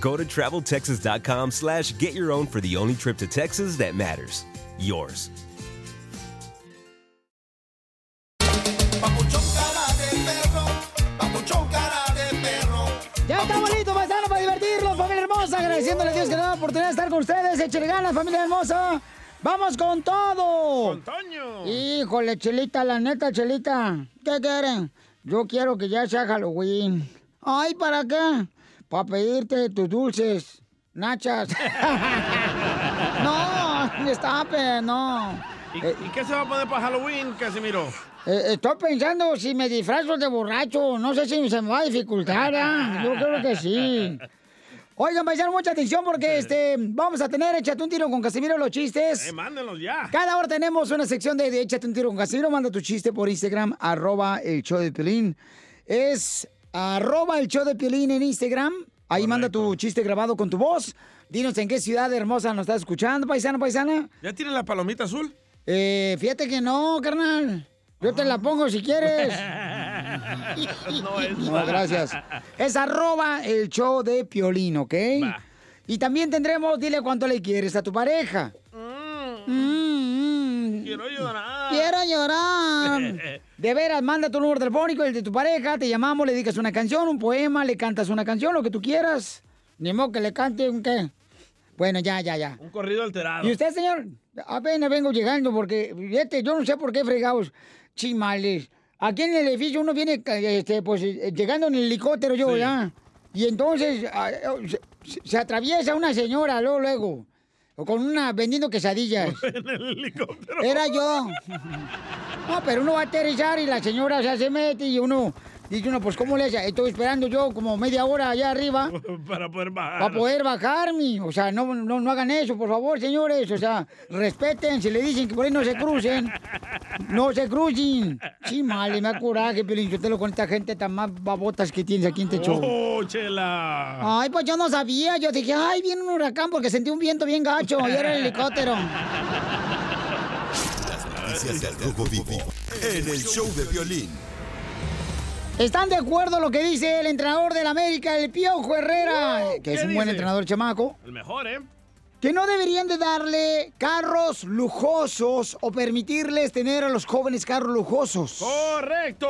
Go to traveltexas.com slash get your own for the only trip to Texas that matters. Yours. Ya estamos listos, paisanos, para divertirnos, familia hermosa. Agradeciéndole a Dios que nos da la oportunidad de estar con ustedes. Échale ganas, familia hermosa. ¡Vamos con todo! ¡Con Toño! Híjole, Chelita, la neta, Chelita. ¿Qué quieren? Yo quiero que ya sea Halloween. Ay, ¿para qué? Para pedirte tus dulces. Nachas. no, destape, no. ¿Y, y qué se va a poner para Halloween, Casimiro? Eh, estoy pensando si me disfrazo de borracho. No sé si se me va a dificultar, ¿ah? Yo creo que sí. Oigan, vayan mucha atención porque este vamos a tener Échate un tiro con Casimiro los chistes. Eh, mándenlos ya. Cada hora tenemos una sección de, de Échate un tiro con Casimiro. Manda tu chiste por Instagram, arroba el show de Piolín. Es arroba el show de Piolín en Instagram. Ahí manda tu chiste grabado con tu voz. Dinos en qué ciudad hermosa nos estás escuchando, paisano, paisana. ¿Ya tiene la palomita azul? Eh, fíjate que no, carnal. Yo te la pongo si quieres. no es. No, gracias. Es arroba el show de Piolín, ¿ok? Y también tendremos, dile cuánto le quieres a tu pareja. Mm, mm. Quiero llorar. Quiero llorar. De veras, manda tu número telefónico, el de tu pareja, te llamamos, le dedicas una canción, un poema, le cantas una canción, lo que tú quieras. Ni modo que le cante un qué. Bueno, ya, ya, ya. Un corrido alterado. ¿Y usted, señor? Apenas vengo llegando porque, fíjate, yo no sé por qué fregados chimales. Aquí en el edificio uno viene, este, pues, llegando en el helicóptero yo, Sí. ¿ya? Y entonces ah, se, se atraviesa una señora, luego, luego, o con una vendiendo quesadillas. en el helicóptero. Era yo. No, pero uno va a aterrizar y la señora ya se mete y uno dice uno, pues ¿cómo le hace? Estoy esperando yo como media hora allá arriba Para poder bajar. para poder bajarme. O sea, no, no, no hagan eso, por favor, señores. O sea, respeten, si le dicen que por ahí no se crucen. No se crucen. Sí, mal, me da coraje, pero yo te lo con esta gente tan más babotas que tienes aquí en este show. ¡Oh, chela! Ay, pues yo no sabía. Yo dije, ay, viene un huracán porque sentí un viento bien gacho y era el helicóptero. Noticias del Rojo Vivo en el show de violín. ¿Están de acuerdo lo que dice el entrenador del América, el Piojo Herrera? que es ¿qué un buen entrenador, chamaco. El mejor, ¿eh? Que no deberían de darle carros lujosos o permitirles tener a los jóvenes carros lujosos. ¡Correcto!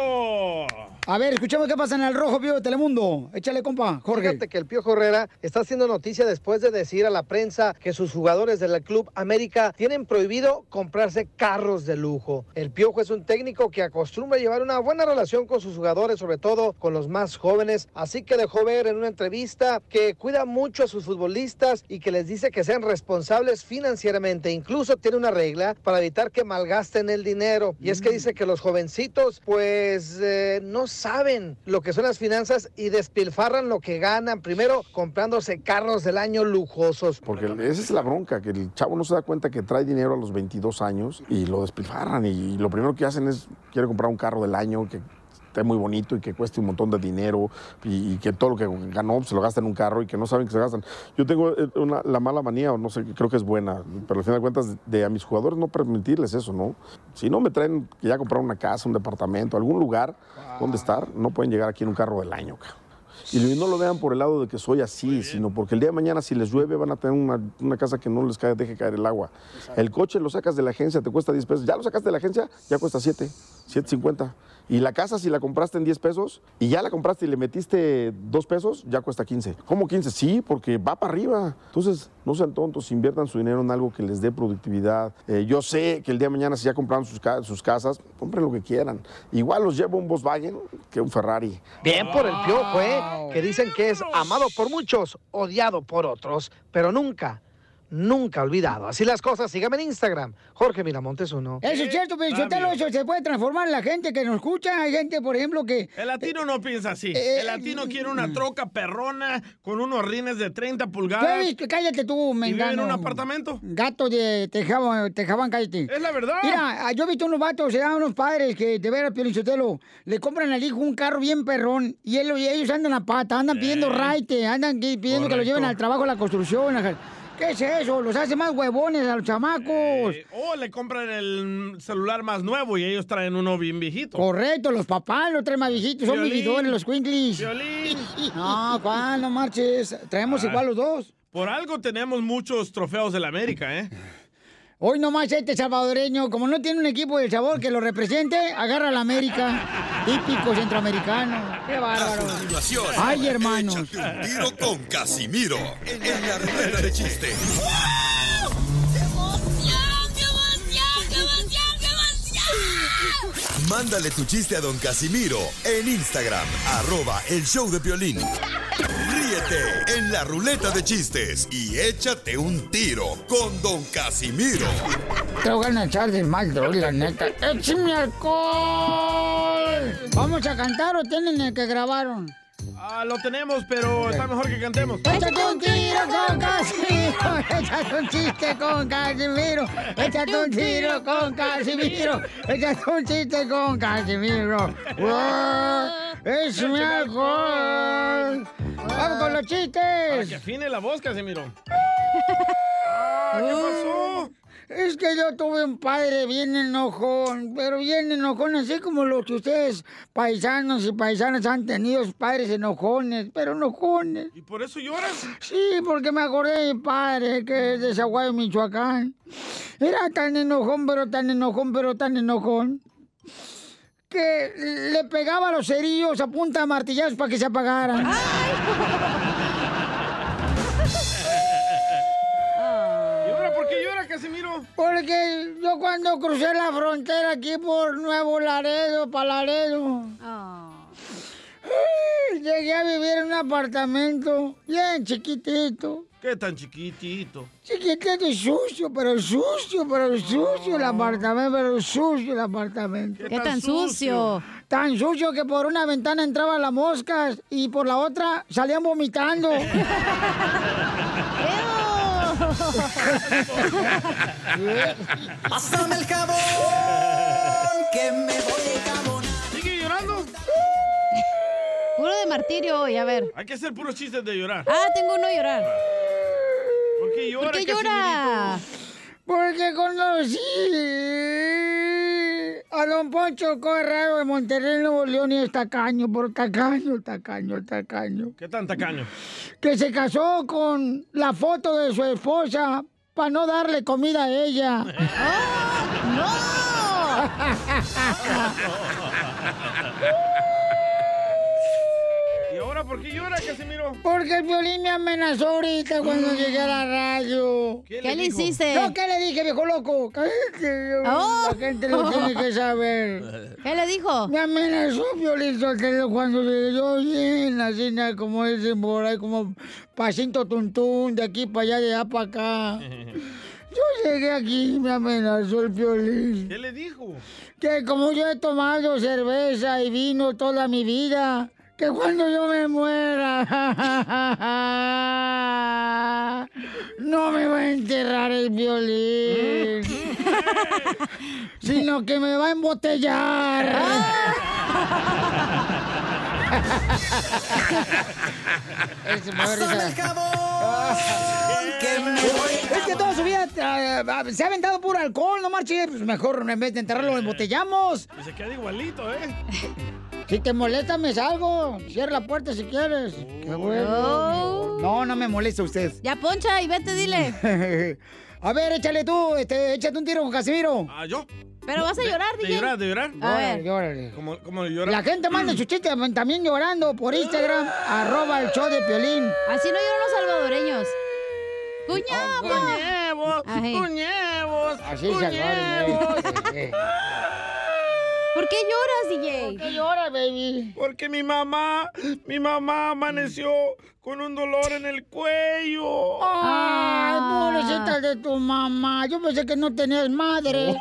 A ver, escuchemos qué pasa en el Rojo Vivo de Telemundo. Échale, compa, Jorge. Fíjate que el Piojo Herrera está haciendo noticia después de decir a la prensa que sus jugadores del Club América tienen prohibido comprarse carros de lujo. El Piojo es un técnico que acostumbra llevar una buena relación con sus jugadores, sobre todo con los más jóvenes, así que dejó ver en una entrevista que cuida mucho a sus futbolistas y que les dice que sean responsables financieramente. Incluso tiene una regla para evitar que malgasten el dinero. Y es que dice que los jovencitos pues eh, no saben lo que son las finanzas y despilfarran lo que ganan. Primero comprándose carros del año lujosos. Porque esa es la bronca, que el chavo no se da cuenta que trae dinero a los 22 años y lo despilfarran y lo primero que hacen es, quiere comprar un carro del año que esté muy bonito y que cueste un montón de dinero y, y que todo lo que ganó se lo gasta en un carro y que no saben que se gastan. Yo tengo eh, una- la mala manía, o no sé, creo que es buena, pero al final de cuentas de, a mis jugadores no permitirles eso, ¿no? Si no me traen que ya compraron una casa, un departamento, algún lugar donde estar, no pueden llegar aquí en un carro del año. Y no lo vean por el lado de que soy así, sino porque el día de mañana si les llueve van a tener una, una casa que no les cae, deje caer el agua. El coche lo sacas de la agencia, te cuesta 10 pesos. Ya lo sacaste de la agencia, ya cuesta 7, 7.50. Y la casa, si la compraste en 10 pesos y ya la compraste y le metiste 2 pesos, ya cuesta 15. ¿Cómo 15? Sí, porque va para arriba. Entonces, no sean tontos, inviertan su dinero en algo que les dé productividad. Eh, yo sé que el día de mañana, si ya compraron sus, ca- sus casas, compren lo que quieran. Igual los llevo un Volkswagen que un Ferrari. Bien por el piojo, ¿eh? Que dicen que es amado por muchos, odiado por otros, pero nunca, nunca olvidado. Así las cosas, sígame en Instagram, Jorge Miramontes uno. Eso es cierto, pero Sotelo, eso se puede transformar en la gente que nos escucha. Hay gente, por ejemplo, que... El latino no piensa así. Eh, El latino quiere una troca perrona con unos rines de 30 Yo he pulgadas. cállate tú, ¿Y vive en un apartamento? Gato de Tejabán, Tejabán, cállate. Es la verdad. Mira, ah, yo he visto unos vatos, se unos padres que de veras, Piolín Sotelo, le compran al hijo un carro bien perrón y, él- y ellos andan a pata, andan pidiendo raite, andan pidiendo que lo lleven al trabajo, a la construcción. a- ¿Qué es eso? Los hace más huevones a los chamacos. Eh, o le compran el celular más nuevo y ellos traen uno bien viejito. Correcto, los papás los traen más viejitos, son vividores, los Quinklis. No, ¿cuál? No marches. Traemos Ah. igual los dos. Por algo tenemos muchos trofeos de la América, ¿eh? Hoy nomás este salvadoreño, como no tiene un equipo del sabor que lo represente, agarra a la América. Típico centroamericano. Qué bárbaro. Ay, hermanos. échate un tiro con Casimiro en la ruleta de chiste. Mándale tu chiste a don Casimiro en Instagram, arroba el show de violín. Ríete en la ruleta de chistes y échate un tiro con don Casimiro. Te voy a echar de mal, droga, la neta. ¡Échame alcohol! ¿Vamos a cantar o tienen el que grabaron? Ah, lo tenemos, pero está mejor que cantemos. Échate un tiro con Casimiro, échate un chiste con Casimiro, échate un tiro con Casimiro, échate un chiste con Casimiro. ¡Wow! ¡Échame alcohol! ¡Vamos con los Para que chistes! afine la voz, Casimiro. Ah, ¿Qué pasó? Es que yo tuve un padre bien enojón, pero bien enojón, así como los que ustedes, paisanos y paisanas, han tenido padres enojones, pero enojones. ¿Y por eso lloras? Sí, porque me acordé de mi padre, que es de Zaguayo, Michoacán. Era tan enojón, pero tan enojón, pero tan enojón, que le pegaba los cerillos a punta de martillazos para que se apagaran. ¿Y ahora por qué llora, Casimiro? Porque yo cuando crucé la frontera aquí por Nuevo Laredo, para Laredo, llegué a vivir en un apartamento bien chiquitito. ¿Qué tan chiquitito? Chiquitito y sucio, pero sucio, pero sucio el apartamento, pero sucio el apartamento. ¿Qué, ¿Qué tan sucio? Tan sucio que por una ventana entraban las moscas y por la otra salían vomitando. Pásame el jabón, que me voy Puro de martirio hoy, a ver. Hay que hacer puros chistes de llorar. Ah, tengo uno a llorar. ¿Por qué llora, ¿Por qué llora? Porque conocí a don Poncho Corrado de Monterrey, Nuevo León, y es tacaño, por tacaño, tacaño, tacaño. ¿Qué tan tacaño? Que se casó con la foto de su esposa para no darle comida a ella. ¿Y ahora por qué llora, Casimiro? Porque el violín me amenazó ahorita cuando llegué a la radio. ¿Qué le dijo? hiciste? No, ¿qué le dije, viejo loco? Oh. La gente lo tiene que saber. ¿Qué le dijo? Me amenazó Violín Sotelo cuando llegué yo bien, así como dicen por ahí, como pasito tuntún, de aquí para allá, de allá para acá. Yo llegué aquí y me amenazó el violín. ¿Qué le dijo? Que como yo he tomado cerveza y vino toda mi vida, que cuando yo me muera, no me va a enterrar el violín, sino que me va a embotellar. Risa. el jabón, que me voy Es que toda su vida ah, se ha aventado puro alcohol, no marche. Pues mejor en vez de enterrarlo, lo embotellamos. Y se queda igualito, ¿eh? Si te molesta, me salgo. Cierra la puerta si quieres. Qué bueno. No, no me molesta usted. Ya poncha y vete, dile. A ver, échale tú, este, échate un tiro con Casimiro. Ah, ¿yo? Pero vas a llorar, ¿De DJ. llorar, de llorar? A ver. Llórale. ¿Cómo, cómo de llorar? La gente manda su chiste también llorando por Instagram, arroba el show de Piolín. Así no lloran los salvadoreños. ¡Cuñamos! ¡Cuñevos! ¡Cuñevos! Así se. ¿Por qué lloras, DJ? ¿Qué llora, baby? Porque mi mamá, mi mamá amaneció con un dolor en el cuello. Ay, pobrecita de tu mamá. Yo pensé que no tenías madre.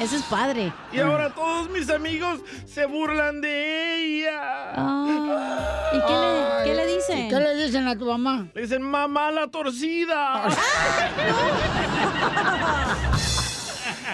Ese es padre. Y ahora todos mis amigos se burlan de ella. Ah. ¿Y qué le, qué le ¿Y dicen? ¿Qué le dicen a tu mamá? Le dicen, mamá la torcida.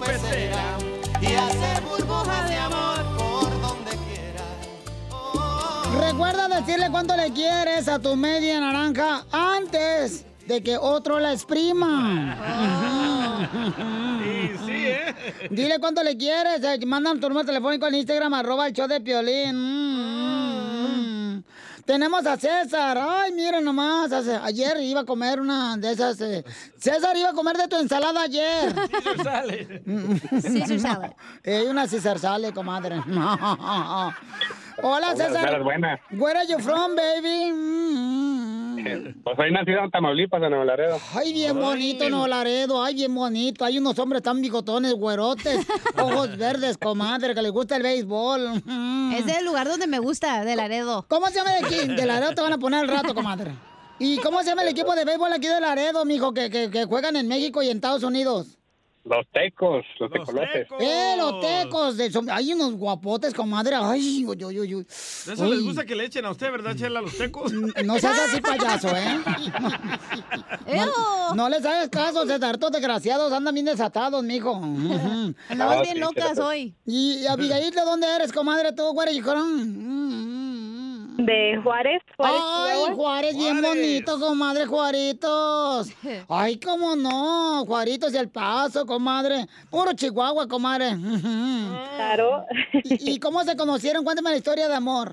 pecera y hacer burbujas de amor por donde quiera. Recuerda decirle cuánto le quieres a tu media naranja antes de que otro la exprima. Sí, sí, ¿eh? Dile cuánto le quieres. eh, Mandan tu número telefónico en Instagram, arroba el show de Piolín. Mm, mm. Tenemos a César. Ay, miren nomás. hace- Ayer iba a comer una de esas. eh, César iba a comer de tu ensalada ayer. Sí, sale. Caesar salad. Eh, una César sale, comadre. Hola, Buenas, César. buenas. Where are you from, baby? Mm, mm. Pues soy nacido en Tamaulipas, en Nuevo Laredo. Ay, bien bonito, Nuevo Laredo. Ay, bien bonito. Hay unos hombres tan bigotones, güerotes, ojos verdes, comadre, que les gusta el béisbol. Mm. Es el lugar donde me gusta, de Laredo. ¿Cómo se llama el equipo? De Laredo te van a poner al rato, comadre. ¿Y cómo se llama el equipo de béisbol aquí de Laredo, mijo, que, que, que juegan en México y en Estados Unidos? Los tecos, los, tecolotes. ¡Eh, los tecos! De som- Hay unos guapotes, comadre. Ay, uy, uy, uy. De eso les gusta que le echen a usted, ¿verdad, Chela, a los tecos? No seas así, payaso, ¿eh? No, no les hagas caso, César. Estos desgraciados andan bien desatados, mijo. Ujú. Andamos bien locas hoy. Y Abigail, ¿de dónde eres, comadre? ¿Tú, y De Juárez, Juárez. Ay. Juárez, bien bonito, comadre, Juaritos. Ay, cómo no, Juaritos y El Paso, comadre. Puro Chihuahua, comadre. Claro. ¿Y, y cómo se conocieron? Cuéntame la historia de amor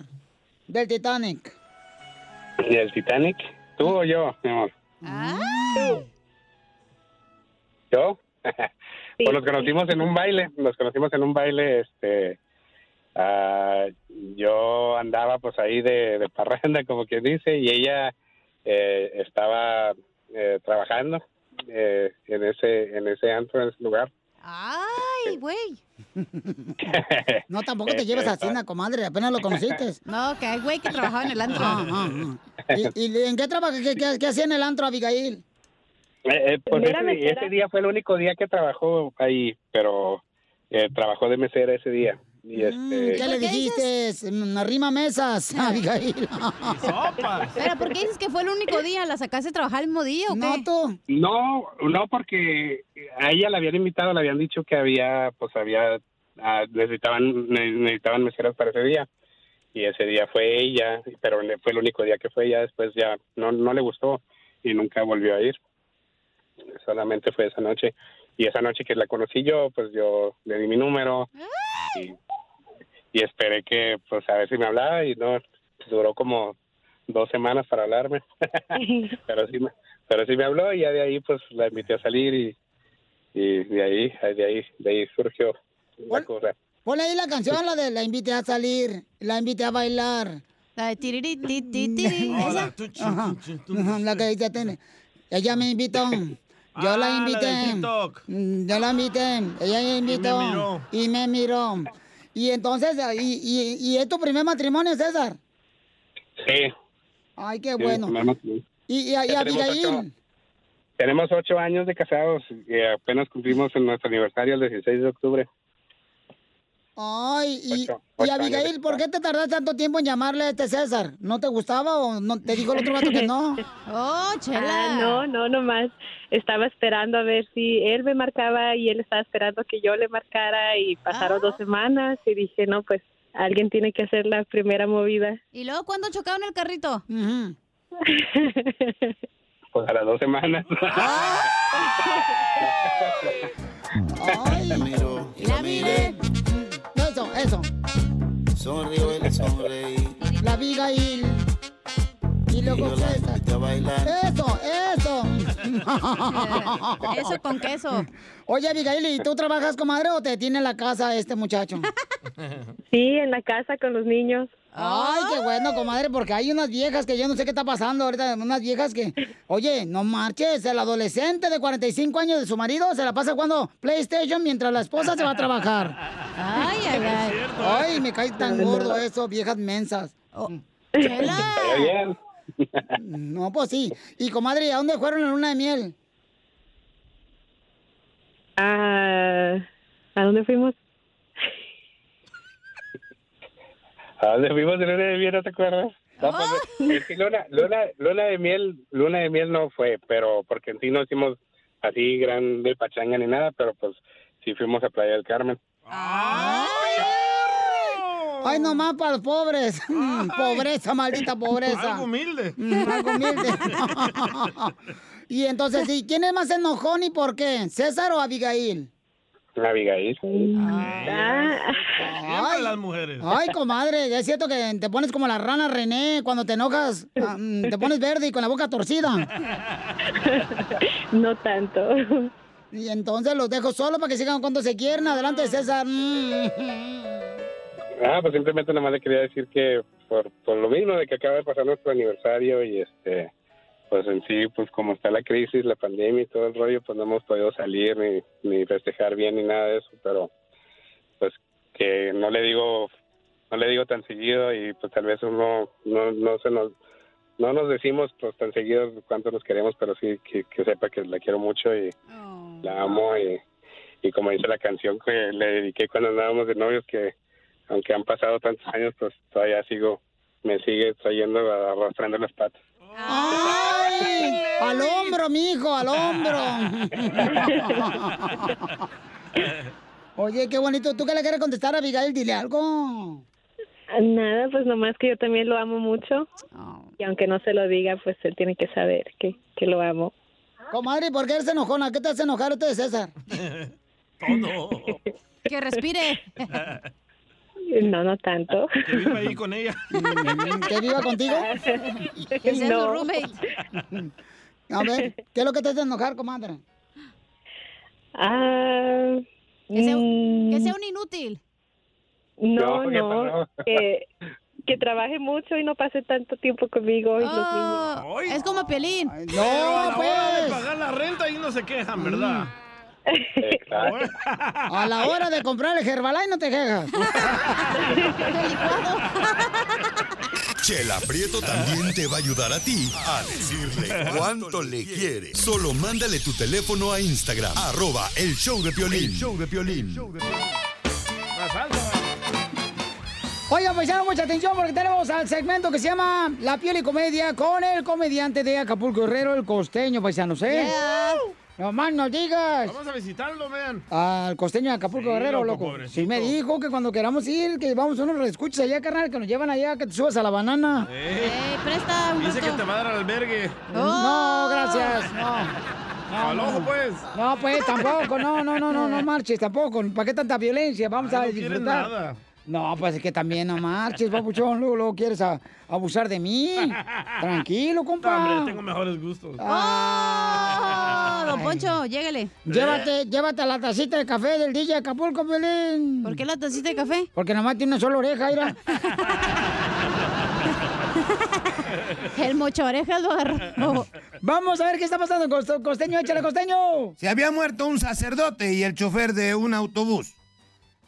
del Titanic. ¿Y el Titanic? ¿Tú o yo, mi amor? ¿Yo? pues los conocimos en un baile, los conocimos en un baile, este... ah, yo andaba pues ahí de, de parranda, como quien dice, y ella eh, estaba eh, trabajando eh, en ese en ese antro, en ese lugar. Ay, güey. No, tampoco te lleves así, na, comadre, apenas lo conociste. No, que hay güey que trabajaba en el antro. Ah, ah, ah. ¿Y, y en qué trabaja? ¿Qué, qué- qué hacía en el antro, Abigail? Eh, eh, pues ese, día fue el único día que trabajó ahí, pero eh, trabajó de mesera ese día. Y este, ¿Qué le dijiste? Mm, Arrima mesas, Abigail. Pero, ¿por qué dices que fue el único día? ¿La sacaste a trabajar el mismo día o qué? No, tú. No, no, porque a ella la habían invitado, le habían dicho que había, pues había, ah, necesitaban, ne- necesitaban meseras para ese día. Y ese día fue ella, pero fue el único día que fue ella, después ya no, no le gustó y nunca volvió a ir. Solamente fue esa noche. Y esa noche que la conocí yo, pues yo le di mi número y, y esperé que, pues a ver si me hablaba y no, duró como dos semanas para hablarme. pero sí me, pero sí me habló y ya de ahí pues la invité a salir y, y de ahí, de ahí, de ahí surgió la cosa. Ponle ahí la canción, la de la invité a salir, la invité a bailar. La de tiriri, ti, ti, tiri. Ajá. ¿Esa? Ajá. Ajá, La que ella tiene. Ella me invitó. Yo Ah, la la invité. Mm, Yo la invité. Ella me invitó. miró. Y me miró. Y entonces, y, y, y es tu primer matrimonio, César. Sí. Ay, qué sí, bueno. Y, y, y Ya tenemos Abigail. ocho. Tenemos ocho años de casados y apenas cumplimos en nuestro aniversario el 16 de octubre. Ay, y, Ocho- y ocho Abigail, ¿por qué te tardaste tanto tiempo en llamarle a este César? ¿No te gustaba o no te dijo el otro vato que no? Oh, Ah, no, no, nomás estaba esperando a ver si él me marcaba y él estaba esperando que yo le marcara y pasaron dos semanas y dije, no, pues alguien tiene que hacer la primera movida. ¿Y luego cuándo chocaron el carrito? Pues a las dos semanas. Ay, la miré. Eso. Sonrió el sonreí. La Abigail. Y luego César. Eso, eso. Eso con queso. Oye, Abigail, ¿y tú trabajas, comadre, o te tiene en la casa este muchacho? Sí, en la casa con los niños. Ay, qué bueno, comadre, porque hay unas viejas que yo no sé qué está pasando ahorita, unas viejas que, oye, no marches, el adolescente de 45 años de su marido se la pasa jugando PlayStation mientras la esposa se va a trabajar. Ay, ay, ay. Ay, me cae tan gordo eso, viejas mensas. Chela. bien. No, pues sí. Y comadre, ¿a dónde fueron en luna de miel? Ah, ¿A dónde fuimos? ¿A dónde fuimos de luna de miel, no te acuerdas? No, pues, es que luna, luna, luna de miel, luna de miel no fue, pero porque en sí no hicimos así grande pachanga ni nada, pero pues sí fuimos a Playa del Carmen. Ay, nomás para los pobres. Pobreza, maldita pobreza. Algo humilde. Mm, Algo humilde. y entonces, ¿sí? ¿quién es más enojón y por qué? ¿César o Abigail? Abigail. Siempre las mujeres. Ay, comadre, es cierto que te pones como la rana René cuando te enojas, ah, mm, te pones verde y con la boca torcida. No tanto. Y entonces los dejo solo para que sigan cuando se quieran. Adelante, César. Mm. Ah, pues simplemente nada más le quería decir que por, por lo mismo de que acaba de pasar nuestro aniversario y este, pues en sí, pues como está la crisis, la pandemia y todo el rollo, pues no hemos podido salir ni, ni festejar bien ni nada de eso, pero pues que no le digo, no le digo tan seguido y pues tal vez uno no, no se nos, no nos decimos pues tan seguido cuánto nos queremos, pero sí que, que sepa que la quiero mucho y la amo y, y como dice la canción que le dediqué cuando andábamos de novios que aunque han pasado tantos años, pues todavía sigo, me sigue trayendo, arrastrando las patas. ¡Ay! Al hombro, mijo, al hombro. Oye, qué bonito. ¿Tú qué le quieres contestar a Abigail? Dile algo. Nada, pues nomás que yo también lo amo mucho. Y aunque no se lo diga, pues él tiene que saber que, que lo amo. Comadre, ¿por qué eres enojona? ¿Qué te hace enojar usted, César? Todo. Que respire. No, no tanto. Que viva ahí con ella. ¿Que viva contigo? Que sea No. su roommate. A ver, ¿qué es lo que te hace enojar, comadre? Ah, Que sea, un- mm, que sea un inútil. No, No, ¿qué no, que, que trabaje mucho y no pase tanto tiempo conmigo y los niños. Oh, es como Piolín. Pero a la No, hora de pues. pagar la renta ahí no se quejan, ¿verdad? Exacto. A la hora de comprar el Herbalife no te quejas. Chela Prieto también te va a ayudar a ti a decirle cuánto le quiere. Solo mándale tu teléfono a Instagram, arroba el show de Piolín. El show de Piolín. Oigan, pues mucha atención porque tenemos al segmento que se llama La piel y comedia con el comediante de Acapulco Guerrero, el costeño, paisanos, ¿eh? Yeah. No más no digas. Vamos a visitarlo, vean. Al costeño de Acapulco Sí, Guerrero, loco, loco. pobrecito. Sí me dijo que cuando queramos ir, que vamos a unos reescuchos allá, carnal, que nos llevan allá, que te subas a la banana. Eh, Ey, presta un dice que te va a dar albergue. No, gracias, no. No, Al no, ojo, no. pues. No, pues tampoco, no, no, no, no, no marches, tampoco. ¿Para qué tanta violencia? Vamos Ay, a no disfrutar. nada. No, pues es que también no marches, papuchón. Luego, luego quieres a- abusar de mí. Tranquilo, No, compa. hombre, tengo mejores gustos. Ah. Oh, don Poncho, llégale. Llévate, llévate la tacita de café del DJ Acapulco, Belén. ¿Por qué la tacita de café? Porque nomás tiene una sola oreja, mira. El mocho orejas lo agarró. Vamos a ver qué está pasando, costeño. Échale, costeño. Se había muerto un sacerdote y el chofer de un autobús.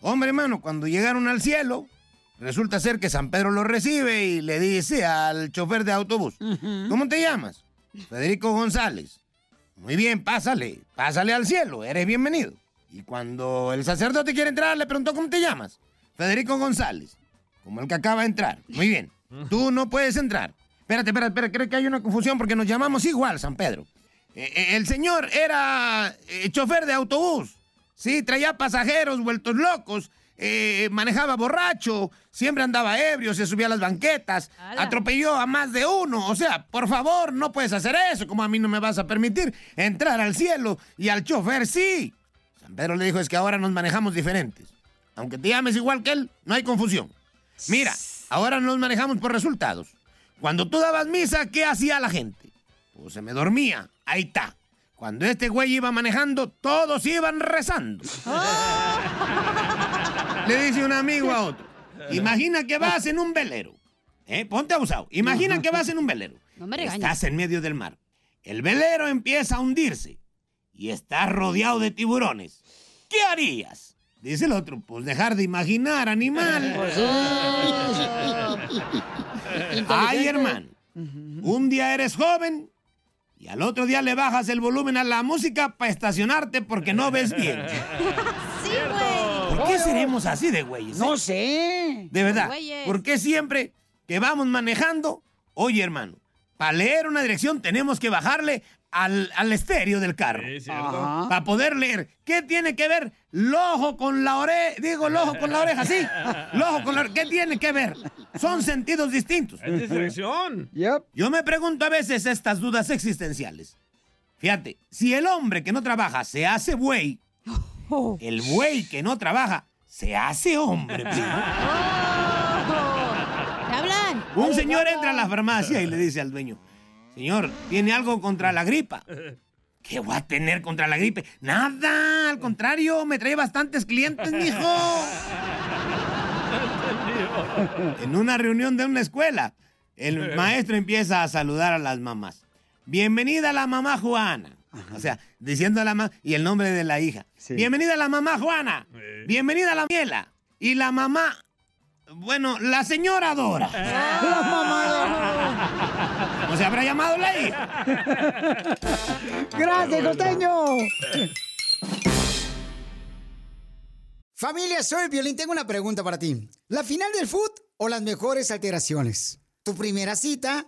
Hombre, hermano, cuando llegaron al cielo, resulta ser que San Pedro lo recibe y le dice al chofer de autobús, ¿cómo te llamas? Federico González. Muy bien, pásale, pásale al cielo, eres bienvenido. Y cuando el sacerdote quiere entrar, le preguntó, ¿cómo te llamas? Federico González, como el que acaba de entrar. Muy bien. Tú no puedes entrar. Espérate, espérate, espérate, creo que hay una confusión porque nos llamamos igual, San Pedro. Eh, eh, el señor era eh, chofer de autobús. Sí, traía pasajeros vueltos locos. eh, manejaba borracho, siempre andaba ebrio, se subía a las banquetas, atropelló a más de uno. O sea, por favor, no puedes hacer eso, como a mí no me vas a permitir entrar al cielo y al chofer sí. San Pedro le dijo, es que ahora nos manejamos diferentes. Aunque te llames igual que él, no hay confusión. Mira, ahora nos manejamos por resultados. Cuando tú dabas misa, ¿qué hacía la gente? Pues se me dormía. Ahí está. Cuando este güey iba manejando, todos iban rezando. Le dice un amigo a otro. Imagina que vas en un velero. ¿eh? Ponte abusado. Imagina que vas en un velero. No me regañes. Estás en medio del mar. El velero empieza a hundirse y estás rodeado de tiburones. ¿Qué harías? Dice el otro, pues dejar de imaginar, animal. Pues Ay, hermano. Un día eres joven y al otro día le bajas el volumen a la música para estacionarte porque no ves bien. Sí, güey. ¿Por qué seremos así de güeyes? eh? No sé. De verdad. ¿Por qué siempre que vamos manejando, oye hermano, para leer una dirección tenemos que bajarle al, al estéreo del carro? Ajá. Para poder leer. ¿Qué tiene que ver el ojo con la oreja? Digo, el ojo con la oreja, sí. El ojo con la oreja. ¿Qué tiene que ver? Son sentidos distintos. Es distracción. Yo me pregunto a veces estas dudas existenciales. Fíjate, si el hombre que no trabaja se hace buey, el buey que no trabaja se hace hombre. primo. ¿Qué hablan? Un señor entra a la farmacia y le dice al dueño, señor, ¿tiene algo contra la gripa? ¿Qué voy a tener contra la gripe? Nada, al contrario, me trae bastantes clientes, mijo. En una reunión de una escuela, el maestro empieza a saludar a las mamás. Bienvenida la mamá Juana. O sea, diciendo a la mamá y el nombre de la hija. Bienvenida la mamá Juana. Bienvenida la Miela. Y la mamá, bueno, la señora Dora. La mamá ¿Cómo se habrá llamado la hija? Gracias, costeño. Familia, soy Violín. Tengo una pregunta para ti. ¿La final del foot o las mejores alteraciones? ¿Tu primera cita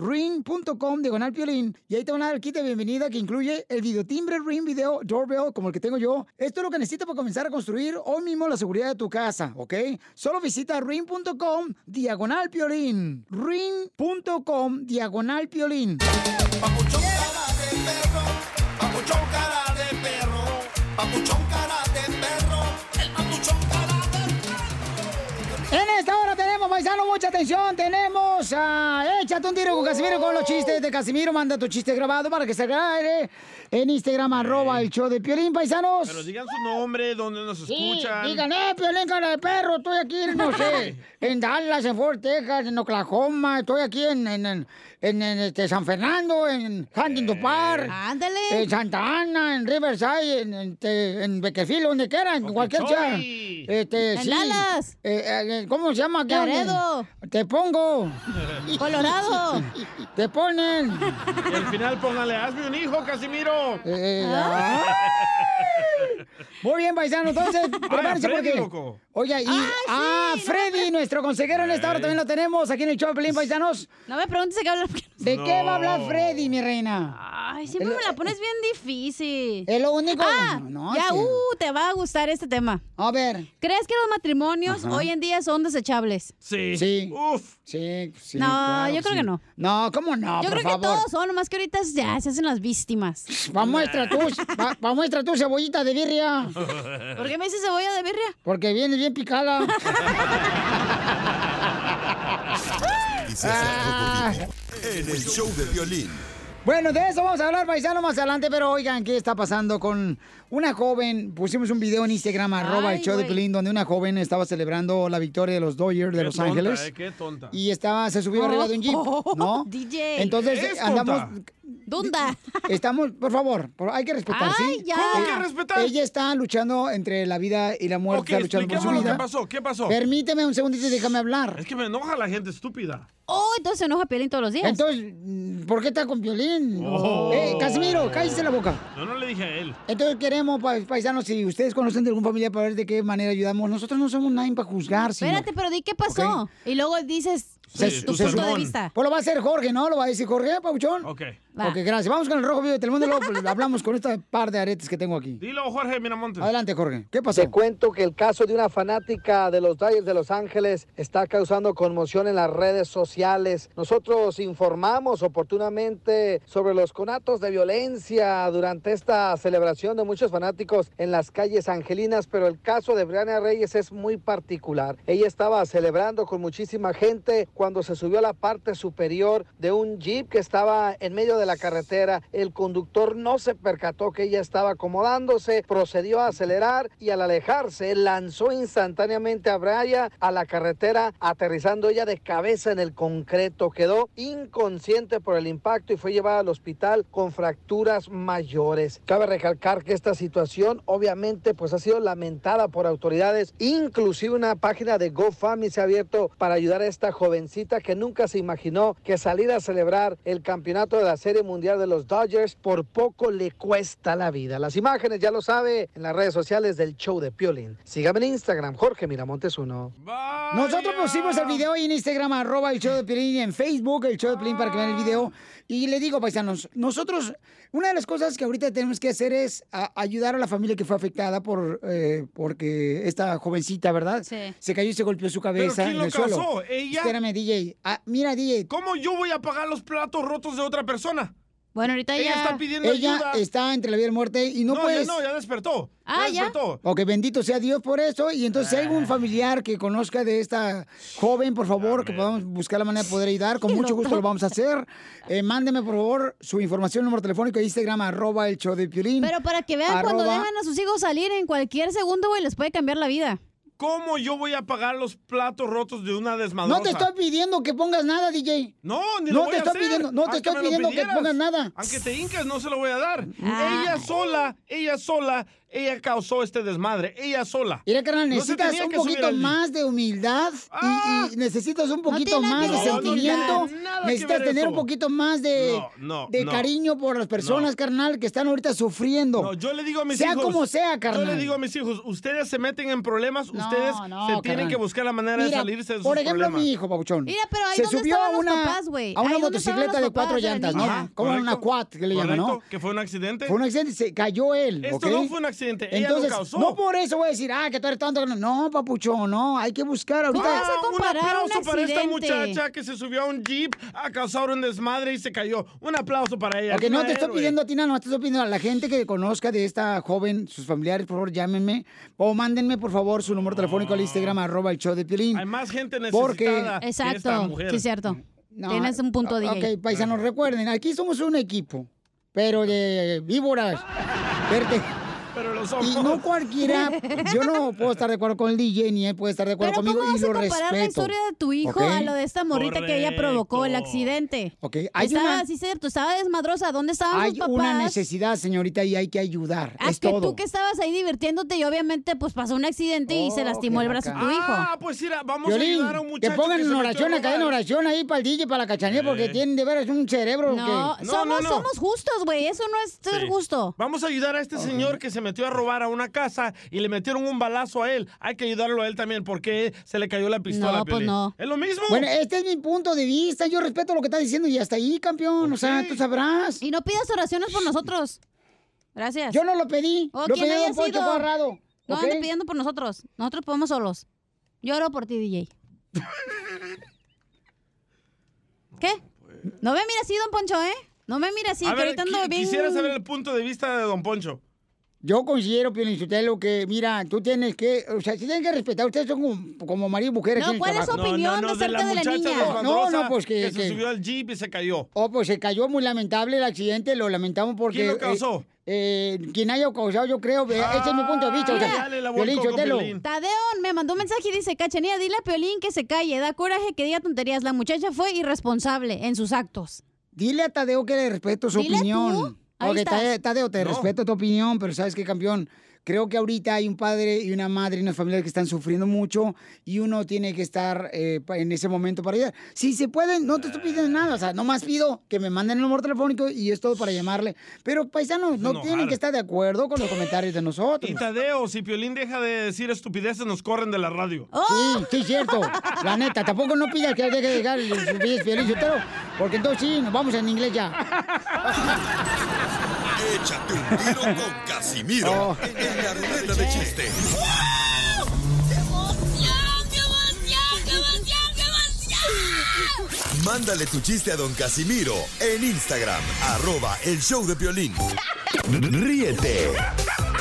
ring.com diagonal piolín y ahí te van a dar el kit de bienvenida que incluye el videotimbre Ring Video Doorbell como el que tengo yo. Esto es lo que necesitas para comenzar a construir hoy mismo la seguridad de tu casa, ¿ok? Solo visita ring.com diagonal piolín. ring.com diagonal piolín. Papuchón cara perro, papuchón cara de paisano, mucha atención. Tenemos a Échate un tiro con Casimiro con los chistes de Casimiro. Manda tu chiste grabado para que se grabe en Instagram, arroba el show de Piolín, paisanos. Pero digan su nombre, donde nos Sí, escuchan. digan, eh, Piolín, cara de perro, estoy aquí, no sé, en Dallas, en Fort Texas, en Oklahoma, estoy aquí en, en, en, en, en, este, San Fernando, en Huntington Park. Ándale. En Santa Ana, en Riverside, en, en, este, en Beckerfield, donde quiera, en cualquier ciudad. Okeechobee. Este, En sí. Dallas. Eh, eh, ¿Cómo se llama? ¿Qué Laredo. Te pongo. Colorado. Te ponen. Y al final póngale, hazme un hijo, Casimiro. Eh, ay. Muy bien, paisano, entonces, prepárense Freddy, porque... loco. Oye, y... ah, Freddy, nuestro consejero en esta hora también lo tenemos aquí en el show de Pelín, paisanos. No me preguntes de qué hablar. ¿De qué va a hablar. Freddy, mi reina? Ay, siempre me la pones bien difícil. Es lo único... Ah, No, ya, sí. uh, te va a gustar este tema. A ver. ¿Crees que los matrimonios Ajá. hoy en día son desechables? Sí. Sí. Uf. Sí, sí. No, claro yo creo sí. que no. No, ¿cómo no? Yo por creo que favor. todos son, nomás que ahorita ya se hacen las víctimas. Va, muestra tú, va, va, muestra tu cebollita de birria. ¿Por qué me dices cebolla de birria? Porque viene bien picada. Y Rojo Vivo en el show de violín. Bueno, de eso vamos a hablar, paisano, más adelante, pero oigan, ¿qué está pasando con una joven? Pusimos un video en Instagram, arroba el show de. Pelín, donde una joven estaba celebrando la victoria de los Dodgers de Qué Los tonta, Ángeles. eh, qué tonta. Y estaba, se subió arriba de un jeep, ¿no? DJ. Entonces Es andamos. tonta. Dunda. Estamos, por favor, por- hay que respetar, Ay, ¿sí? ya. ¿Cómo que respetar? Ella está luchando entre la vida y la muerte, Ok, está luchando por su vida. que pasó. ¿Qué pasó? Permíteme un segundito y déjame hablar. Es que me enoja la gente estúpida. Oh, entonces se enoja Piolín todos los días. Entonces, ¿por qué está con violín? Oh. Eh, Casimiro, cállese la boca. Yo no le dije a él. Entonces queremos, pa- paisanos, si ustedes conocen de algún familiar para ver de qué manera ayudamos. Nosotros no somos nadie para juzgar, señor. Espérate, pero di qué pasó. Y luego dices Se- tu se- punto de vista. Pues lo va a hacer Jorge, ¿no? Lo va a decir Jorge, Pauchón. Ok. Va. Ok, gracias. Vamos con el rojo vivo de Telemundo y luego pues, hablamos con esta par de aretes que tengo aquí. Dilo, Jorge Miramontes. Adelante, Jorge. ¿Qué pasó? Te cuento que el caso de una fanática de los Dodgers de Los Ángeles está causando conmoción en las redes sociales. Nosotros informamos oportunamente sobre los conatos de violencia durante esta celebración de muchos fanáticos en las calles angelinas, pero el caso de Brianna Reyes es muy particular. Ella estaba celebrando con muchísima gente cuando se subió a la parte superior de un jeep que estaba en medio de la carretera. El conductor no se percató que ella estaba acomodándose, procedió a acelerar y al alejarse lanzó instantáneamente a Brian a la carretera, aterrizando ella de cabeza en el concreto. Quedó inconsciente por el impacto y fue llevada al hospital con fracturas mayores. Cabe recalcar que esta situación obviamente pues ha sido lamentada por autoridades, inclusive una página de GoFundMe se ha abierto para ayudar a esta jovencita que nunca se imaginó que salir a celebrar el campeonato de la Serie Mundial de los Dodgers por poco le cuesta la vida. Las imágenes ya lo sabe en las redes sociales del show de Piolín. Sígame en Instagram, Jorge Miramontes 1. Nosotros pusimos el video ahí en Instagram, arroba el show de Pelín, y en Facebook, el show de Pelín, para que vean el video. Y le digo, paisanos, nosotros, una de las cosas que ahorita tenemos que hacer es a- ayudar a la familia que fue afectada por eh, porque esta jovencita, ¿verdad? Sí. Se cayó y se golpeó su cabeza quién en lo el suelo. causó? ¿Ella? Espérame, DJ. Ah, mira, DJ. ¿Cómo yo voy a pagar los platos rotos de otra persona? Bueno, ahorita Ella ya... está pidiendo Ella ayuda. está entre la vida y la muerte y no, No, puedes... ya no, ya despertó. Ah, ya despertó. Ok, bendito sea Dios por eso. Y entonces, si hay Ah. algún familiar que conozca de esta joven, por favor, que podamos buscar la manera de poder ayudar, con mucho gusto lo vamos a hacer. Eh, mándeme, por favor, su información, número telefónico, Instagram, arroba el show de Piolín. Pero para que vean, cuando dejan a sus hijos salir en cualquier segundo, güey, les puede cambiar la vida. ¿Cómo yo voy a pagar los platos rotos de una desmadrosa? No te estoy pidiendo que pongas nada, DJ. No, ni No lo te voy a estoy hacer. pidiendo- no te Aunque estoy pidiendo que pongas nada. Aunque te hinques, no se lo voy a dar. Ah. Ella sola, ella sola, ella causó este desmadre. Ella sola. Mira, carnal, No necesitas tenía un poquito más de humildad y- y, necesitas un poquito tiene más de sentimiento que necesitas tener eso. un poquito más de, No, no, de no. cariño por las personas, carnal, que están ahorita sufriendo. No, yo le digo a mis sea hijos. como sea, carnal. Yo le digo a mis hijos, ustedes se meten en problemas, ustedes no, se tienen carnal. que buscar la manera de Mira, salirse de sus Por ejemplo, problemas. mi hijo, Pabuchón. Mira, pero ahí se ¿dónde subió a una, papás, güey? a una Ahí ¿dónde estaban motocicleta de cuatro de llantas? ¿no? Como una quad, que le llaman, ¿no? que fue un accidente. Fue un accidente, se cayó él, Esto no fue un accidente, ella lo Entonces, causó. no por eso voy a decir, ah, que tú eres tonto. No, papuchón, no, hay que buscar ahorita. Ah, un comparar aplauso un para esta muchacha que se subió a un jeep a causar un desmadre y se cayó. Un aplauso para ella. Ok, no te estoy pidiendo a ti nada, no te estoy pidiendo a la gente que conozca de esta joven, sus familiares, por favor, llámenme o mándenme, por favor, su número telefónico al Instagram, arroba el show de Piolín. Hay más gente Porque- necesitada que esta Exacto, mujer. sí es cierto. No, Tienes un punto, DJ. Ok, paisanos, recuerden, aquí somos un equipo, pero de víboras. Verte. Y no cualquiera, yo no puedo estar de acuerdo con el DJ, ni él puede estar de acuerdo Pero conmigo ¿cómo y vas a lo comparar respeto. la historia de tu hijo a lo de esta morrita que ella provocó el accidente? Ok, hay estaba, una- sí, cierto, estaba desmadrosa. ¿Dónde estaban Hay sus papás? una necesidad, señorita, y hay que ayudar. Ah, es que todo. tú que estabas ahí divirtiéndote y obviamente pues pasó un accidente y se lastimó el brazo de tu hijo. Ah, pues mira, vamos Violín, a ayudar a un que muchacho pongan que en se metió oración, a acá en oración ahí para el DJ, para la cachanilla, porque tienen de veras un cerebro No, que... somos, somos justos, güey. Eso no es ser Sí. justo. Vamos a ayudar a este señor que se metió a robar a una casa y le metieron un balazo a él. Hay que ayudarlo a él también porque se le cayó la pistola. No, pues no. ¿Es lo mismo? Bueno, este es mi punto de vista. Yo respeto lo que estás diciendo y hasta ahí, campeón. O sea, tú sabrás. Y no pidas oraciones por nosotros. Gracias. Yo no lo pedí. O lo quien pedí haya Don Poncho sido. Corrado. No ¿ok? ande pidiendo por nosotros. Nosotros podemos solos. Yo oro por ti, DJ. ¿Qué? No me mira así, don Poncho, ¿eh? No me mira así, a que ver, ahorita ando bien... quisiera saber el punto de vista de Don Poncho. Yo considero, Piolinsotelo, que, mira, tú tienes que, o sea, si tienen que respetar, ustedes son como, como marido y mujer No, aquí en el ¿cuál es su opinión acerca de la muchacha niña? desmadrosa No, no, pues que- que se que- subió al jeep y se cayó. Oh, pues se cayó muy lamentable el accidente, lo lamentamos porque... ¿Quién lo eh, causó? eh, quien haya causado, yo creo, eh, ese es mi punto de vista. o sea, la Piolín. Tadeón me mandó un mensaje y dice, Cachanía, dile a Piolín que se calle, da coraje que diga tonterías. La muchacha fue irresponsable en sus actos. Dile a Tadeo que le respeto su Dile opinión. tú. Ahí Ok. Tadeo, Tadeo, te No. respeto tu opinión, pero ¿sabes qué, campeón? Creo que ahorita hay un padre y una madre y unas familias que están sufriendo mucho y uno tiene que estar eh, en ese momento para ayudar. Si se pueden, no te estoy pidiendo nada, o sea, nomás pido que me manden el número telefónico y es todo para llamarle. Pero paisanos, no Enojar. tienen que estar de acuerdo con los comentarios de nosotros. Y Tadeo, si Piolín deja de decir estupideces, nos corren de la radio. Sí, sí, cierto. La neta, tampoco no pidas que deje de dejar el Piolín porque entonces sí, nos vamos en inglés ya. Échate un tiro con Casimiro Oh. en la ruleta de chiste. Mándale tu chiste a don Casimiro en Instagram, arroba el show de Piolín. Ríete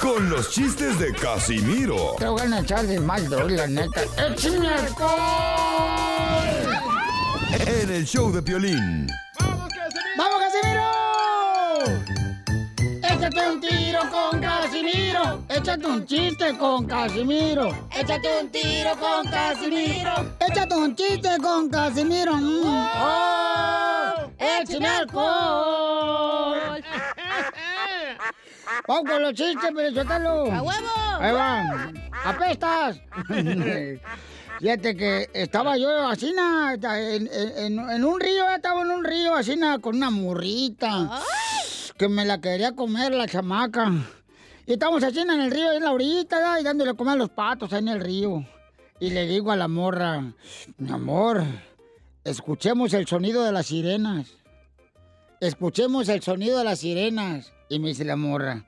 con los chistes de Casimiro Te voy a echar de mal, doy, la neta. ¡Échame alcohol! en el show de Piolín. ¡Vamos, Casimiro! Échate un tiro con Casimiro. Échate un chiste con Casimiro. Échate un tiro con Casimiro. Échate un chiste con Casimiro. Mm. ¡Oh! ¡Échame alcohol! Vamos con los chistes, pero. ¡A huevo! Ahí van. ¡Apestas! Fíjate que estaba yo así na, en, en- en un río, estaba en un río así na, con una murrita. Que me la quería comer la chamaca. Y estábamos así en el río, en la orillita, ¿da? y dándole a comer a los patos ahí en el río. Y le digo a la morra, mi amor, escuchemos el sonido de las sirenas. Escuchemos el sonido de las sirenas. Y me dice la morra,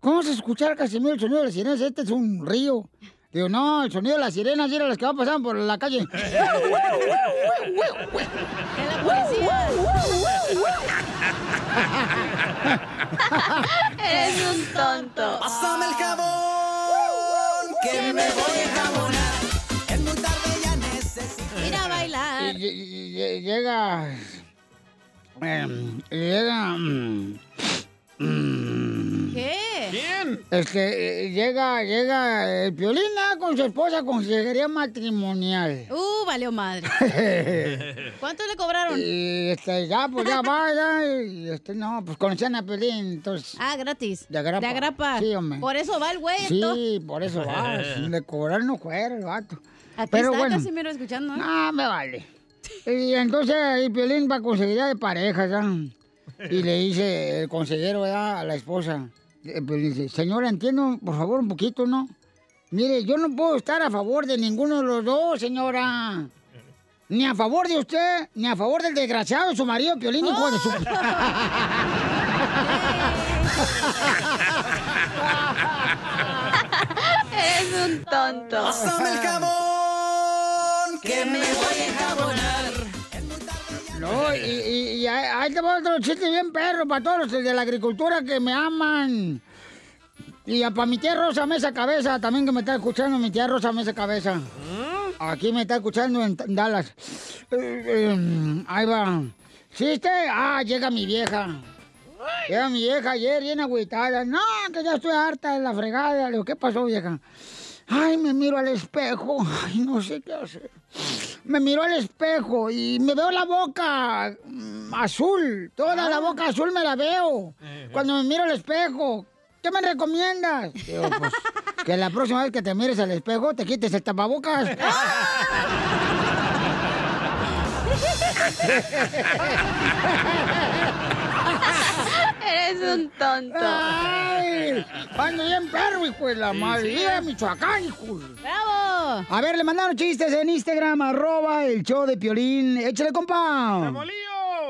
¿cómo a escuchar, Casimiro, el sonido de las sirenas? Este es un río. Digo, no, el sonido de las sirenas era las que van pasando por la calle. Eres un tonto. Pásame el jabón, que me voy a jabonar. Es muy tarde, ya necesito ir a bailar. Y- y- y- llega. em, llega. ¿Qué? ¿Quién? Este, eh, llega, llega el Piolina con su esposa con consejería matrimonial. Uh, valió madre. ¿Cuánto le cobraron? Y este, ya, pues ya va, ya. Y este, no, pues conocían a Piolín, entonces. Ah, gratis. De agrapa. De agrapa. Sí, hombre. Por eso va el güey. Sí, por eso va. si le cobraron no fuera el vato. Aquí Pero está bueno. Casimiro escuchando. ¿eh? No, me vale. Y entonces ahí Piolín va a conseguir de pareja, ¿ya? Y le dice el consejero ¿verdad? a la esposa. Eh, Piolín dice, señora, entiendo, por favor, un poquito, ¿no? Mire, yo no puedo estar a favor de ninguno de los dos, señora. Ni a favor de usted, ni a favor del desgraciado de su marido, Piolín, hijo de su... Eres un tonto. Pásame el jabón, que me voy a enjabonar. No, y, y, y ahí te va otro chiste bien perro para todos los de la agricultura que me aman. Y para mi tía Rosa Mesa Cabeza, también que me está escuchando, mi tía Rosa Mesa Cabeza. Aquí me está escuchando en Dallas. Eh, eh, ahí va. ¿Chiste? Ah, llega mi vieja. Llega mi vieja ayer bien agüitada. No, que ya estoy harta de la fregada. Le digo, ¿qué pasó, vieja? Ay, me miro al espejo. Ay, no sé qué hacer. Me miro al espejo y me veo la boca mm, azul. Toda la boca azul me la veo. Cuando me miro al espejo. ¿Qué me recomiendas? Digo, pues, que la próxima vez que te mires al espejo te quites el tapabocas. Eres un tonto. ¡Ay! ¡Ando bien perro, hijo de la madre! sí. ¡Viva Michoacán, hijo! ¡Bravo! A ver, le mandaron chistes en Instagram, arroba el show de Piolín. ¡Échale, compa!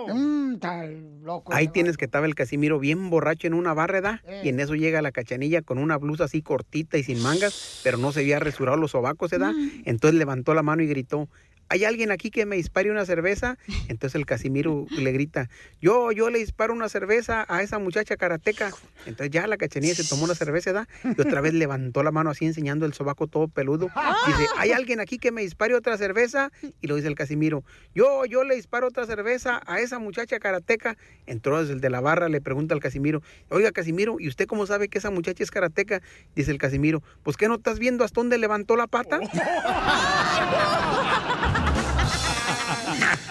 Mm, tal loco. Ahí tienes que estaba el Casimiro bien borracho en una barreda Eh. y en eso llega la cachanilla con una blusa así cortita y sin mangas, pero no se había resurado los sobacos, ¿verdad? Entonces levantó la mano y gritó, ¿hay alguien aquí que me dispare una cerveza? Entonces el Casimiro le grita, yo, yo le disparo una cerveza a esa muchacha karateca. Entonces ya la cachanilla se tomó una cerveza, ¿verdad? Y otra vez levantó la mano así enseñando el sobaco todo peludo. Dice, ¿hay alguien aquí que me dispare otra cerveza? Y lo dice el Casimiro, yo, yo le disparo otra cerveza a esa muchacha karateca. Entonces el de la barra le pregunta al Casimiro, oiga Casimiro, ¿y usted cómo sabe que esa muchacha es karateca? Dice el Casimiro, pues ¿qué no estás viendo hasta dónde levantó la pata?